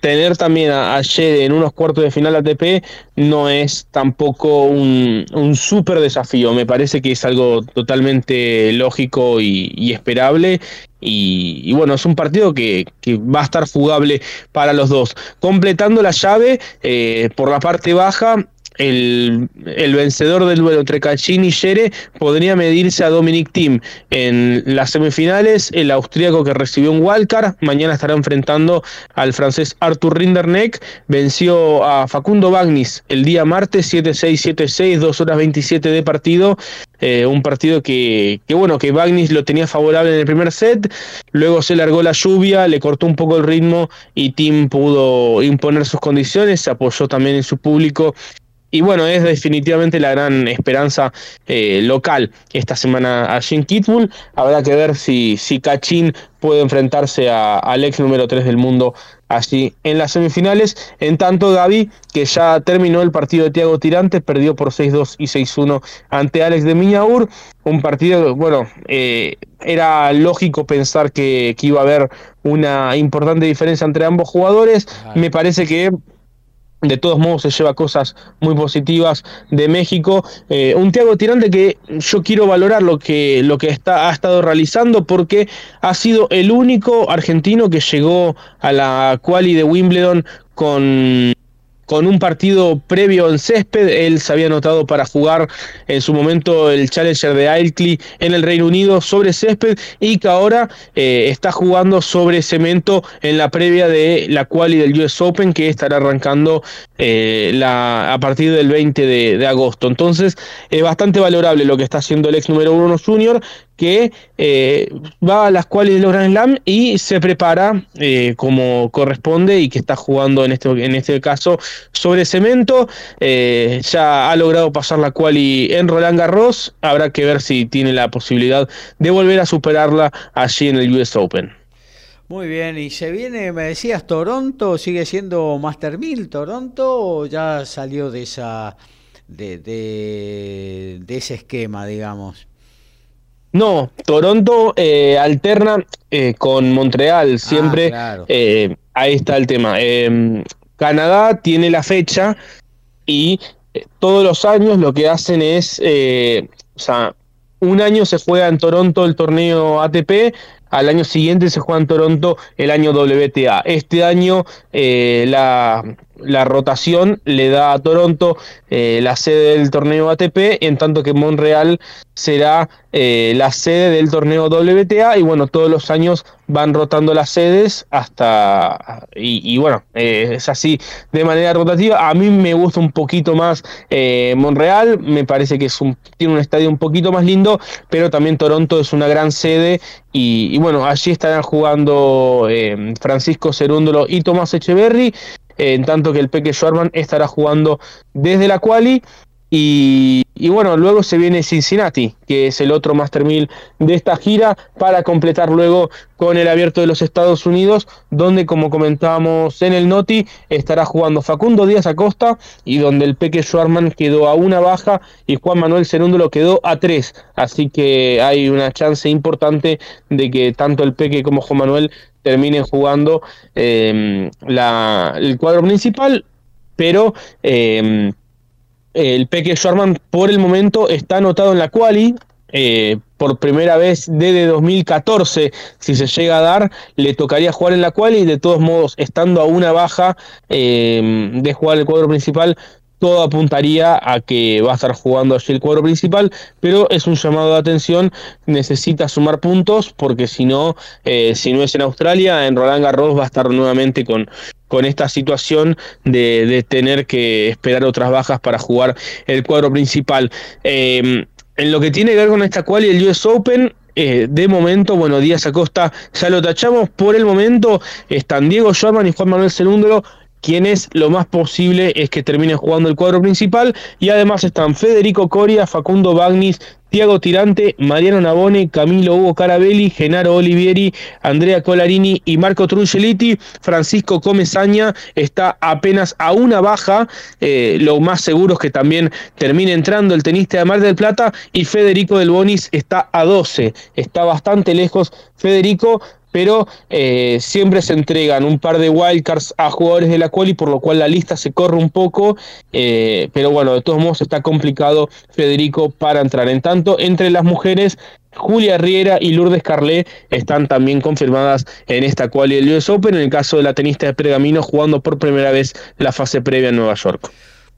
tener también a, a en unos cuartos de final ATP no es tampoco un, un súper desafío. Me parece que es algo totalmente lógico y, esperable. Y, bueno, es un partido que, va a estar jugable para los dos. Completando la llave eh, por la parte baja, el, vencedor del duelo entre Cachín y Shere podría medirse a Dominic Thiem en las semifinales. El austríaco que recibió un wildcard mañana estará enfrentando al francés Arthur Rinderneck. Venció a Facundo Bagnis el día martes 7-6, 7-6, 2 horas 27 de partido. Eh, un partido que, que, bueno, que Bagnis lo tenía favorable en el primer set. Luego se largó la lluvia, le cortó un poco el ritmo y Tim pudo imponer sus condiciones. Se apoyó también en su público y bueno, es definitivamente la gran esperanza eh, local esta semana allí en Kitzbühel. Habrá que ver si, si Cachín puede enfrentarse a, al ex número 3 del mundo allí en las semifinales. En tanto, Gaby, que ya terminó el partido de Tiago Tirante, perdió por 6-2 y 6-1 ante Alex de Miñaur. Un partido, bueno, eh, era lógico pensar que, que, iba a haber una importante diferencia entre ambos jugadores. Me parece que de todos modos se lleva cosas muy positivas de México. Eh, un Tiago Tirante que yo quiero valorar lo que, lo que está, ha estado realizando porque ha sido el único argentino que llegó a la quali de Wimbledon con con un partido previo en césped. Él se había anotado para jugar en su momento el Challenger de Ailey en el Reino Unido sobre césped y que ahora eh, está jugando sobre cemento en la previa de la quali del US Open que estará arrancando eh, la, a partir del 20 de, de agosto. Entonces es bastante valorable lo que está haciendo el ex número uno junior que eh, va a las cuales de los Grand Slam y se prepara eh, como corresponde y que está jugando en este, en este caso sobre cemento. Eh, ya ha logrado pasar la quali en Roland Garros. Habrá que ver si tiene la posibilidad de volver a superarla allí en el US Open. Muy bien, y se viene, me decías, Toronto, ¿sigue siendo Master 1000 Toronto o ya salió de esa de, de, de ese esquema, digamos? No, Toronto eh, alterna eh, con Montreal, siempre ah, eh, ahí está el tema. Em, Canadá tiene la fecha y todos los años lo que hacen es, o sea, un año se juega en Toronto el torneo ATP, al año siguiente se juega en Toronto el año WTA. Este año la, la rotación le da a Toronto eh, la sede del torneo ATP, en tanto que Montreal será eh, la sede del torneo WTA y bueno, todos los años van rotando las sedes hasta, y, bueno, eh, es así de manera rotativa. A mí me gusta un poquito más Montreal, me parece que es un, tiene un estadio un poquito más lindo, pero también Toronto es una gran sede y, y bueno, allí estarán jugando Francisco Cerúndolo y Tomás Echeverry en tanto que el Peque Schwarman estará jugando desde la quali. Y, bueno, luego se viene Cincinnati, que es el otro Master 1000 de esta gira, para completar luego con el abierto de los Estados Unidos, donde como comentábamos en el Noti, estará jugando Facundo Díaz Acosta y donde el Peque Schwarman quedó a una baja y Juan Manuel lo quedó a tres. Así que hay una chance importante de que tanto el Peque como Juan Manuel terminen jugando em, el cuadro principal, pero em, el Peque Schwarman por el momento está anotado en la quali. Eh, por primera vez desde 2014, si se llega a dar, le tocaría jugar en la quali y de todos modos, estando a una baja em, de jugar el cuadro principal, todo apuntaría a que va a estar jugando allí el cuadro principal, pero es un llamado de atención, necesita sumar puntos, porque si no, eh, si no es en Australia, en Roland Garros va a estar nuevamente con, con esta situación de, tener que esperar otras bajas para jugar el cuadro principal. Em, en lo que tiene que ver con esta cual y el US Open, eh, de momento, bueno, Díaz Acosta ya lo tachamos. Por el momento están Diego Schwarman y Juan Manuel Celúndolo quienes lo más posible es que terminen jugando el cuadro principal y además están Federico Coria, Facundo Bagnis, Tiago Tirante, Mariano Nabone, Camilo Hugo Carabelli, Genaro Olivieri, Andrea Colarini y Marco Trungeliti. Francisco Comesaña está apenas a una baja. Eh, lo más seguro es que también termine entrando el tenista de Mar del Plata. Y Federico Del Bonis está a 12. Está bastante lejos Federico, pero eh, siempre se entregan un par de wildcards a jugadores de la quali, por lo cual la lista se corre un poco, eh, pero bueno, de todos modos está complicado Federico para entrar. En tanto, entre las mujeres, Julia Riera y Lourdes Carlé están también confirmadas en esta quali del US Open, en el caso de la tenista de Pergamino jugando por primera vez la fase previa en Nueva York.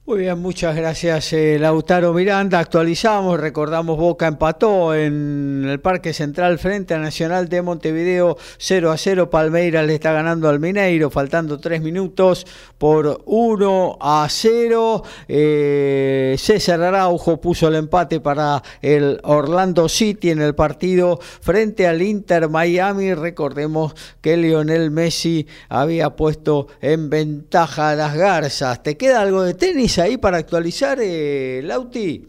Muy bien, muchas gracias eh, Lautaro Miranda. Actualizamos, recordamos Boca empató en el Parque Central frente a Nacional de Montevideo 0 a 0. Palmeiras le está ganando al Mineiro, faltando tres minutos por 1 a 0. Eh, César Araujo puso el empate para el Orlando City en el partido frente al Inter Miami. Recordemos que Lionel Messi había puesto en ventaja a las garzas. ¿Te queda algo de tenis? Ahí para actualizar, eh, Lauti?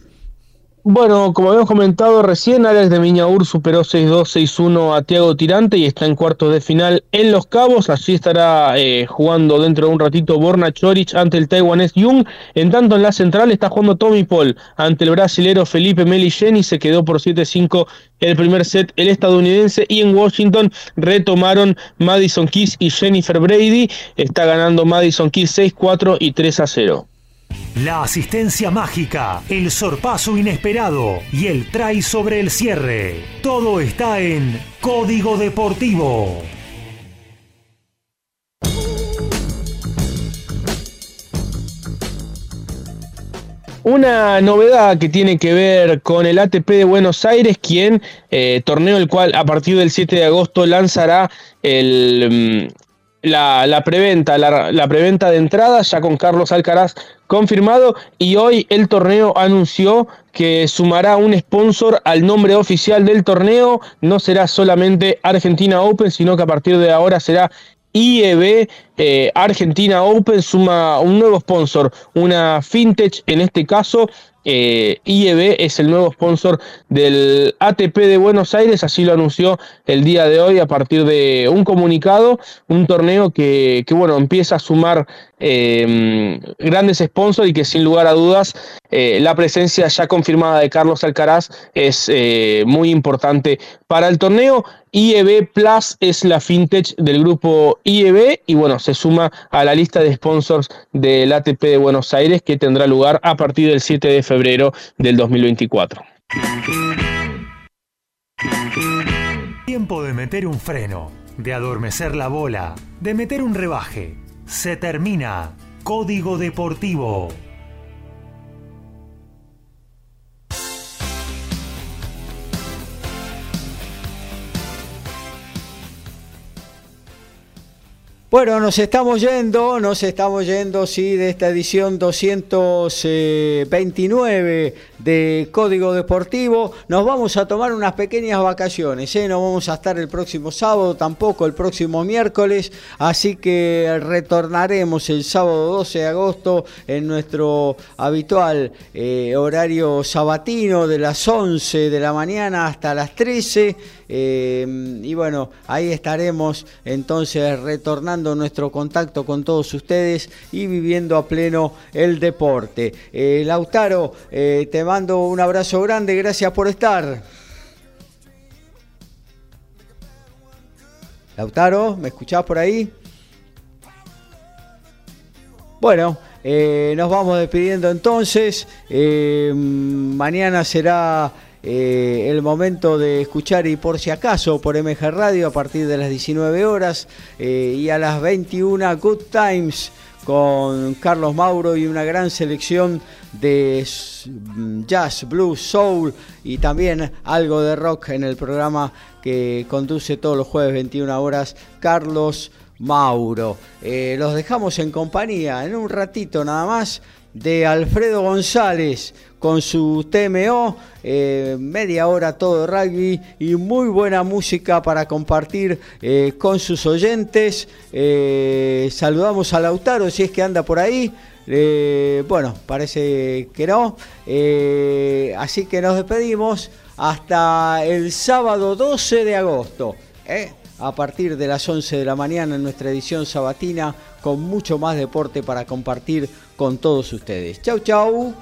Bueno, como habíamos comentado recién, Alex de Miñaur superó 6-2-6-1 a Tiago Tirante y está en cuartos de final en Los Cabos. Allí estará eh, jugando dentro de un ratito Borna Chorich ante el taiwanés Jung. En tanto, en la central está jugando Tommy Paul ante el brasilero Felipe Meligeni. Se quedó por 7-5 el primer set el estadounidense. Y en Washington retomaron Madison Keys y Jennifer Brady. Está ganando Madison Keys 6-4 y 3-0. La asistencia mágica, el sorpaso inesperado y el try sobre el cierre. Todo está en Código Deportivo. Una novedad que tiene que ver con el ATP de Buenos Aires, quien eh, torneo el cual a partir del 7 de agosto lanzará el, mm, la, la preventa, la, la preventa de entradas, ya con Carlos Alcaraz confirmado y hoy el torneo anunció que sumará un sponsor al nombre oficial del torneo, no será solamente Argentina Open, sino que a partir de ahora será IEB eh, Argentina Open suma un nuevo sponsor, una fintech en este caso, eh, IEB es el nuevo sponsor del ATP de Buenos Aires, así lo anunció el día de hoy a partir de un comunicado, un torneo que, bueno, empieza a sumar em, grandes sponsors y que sin lugar a dudas eh, la presencia ya confirmada de Carlos Alcaraz es eh, muy importante para el torneo. IEB Plus es la fintech del grupo IEB y bueno, se suma a la lista de sponsors del ATP de Buenos Aires que tendrá lugar a partir del 7 de febrero del 2024. Tiempo de meter un freno, de adormecer la bola, de meter un rebaje. Se termina. Código Deportivo. Bueno, nos estamos yendo, nos estamos yendo, sí, de esta edición 229 de Código Deportivo. Nos vamos a tomar unas pequeñas vacaciones, ¿eh? no vamos a estar el próximo sábado, tampoco el próximo miércoles, así que retornaremos el sábado 12 de agosto en nuestro habitual eh, horario sabatino de las 11 de la mañana hasta las 13 Em, y bueno, ahí estaremos entonces retornando nuestro contacto con todos ustedes y viviendo a pleno el deporte. Eh, Lautaro, eh, te mando un abrazo grande, gracias por estar. Lautaro, ¿me escuchás por ahí? Bueno, eh, nos vamos despidiendo entonces. mañana será eh, el momento de escuchar y por si acaso por MG Radio a partir de las 19 horas eh, y a las 21 Good Times con Carlos Mauro y una gran selección de jazz, blues, soul y también algo de rock en el programa que conduce todos los jueves 21 horas Carlos Mauro. Eh, los dejamos en compañía en un ratito nada más de Alfredo González con su TMO, eh, media hora todo rugby y muy buena música para compartir eh, con sus oyentes. Saludamos a Lautaro si es que anda por ahí. Bueno, parece que no. así que nos despedimos hasta el sábado 12 de agosto. A partir de las 11 de la mañana en nuestra edición sabatina con mucho más deporte para compartir con todos ustedes. Chau, chau.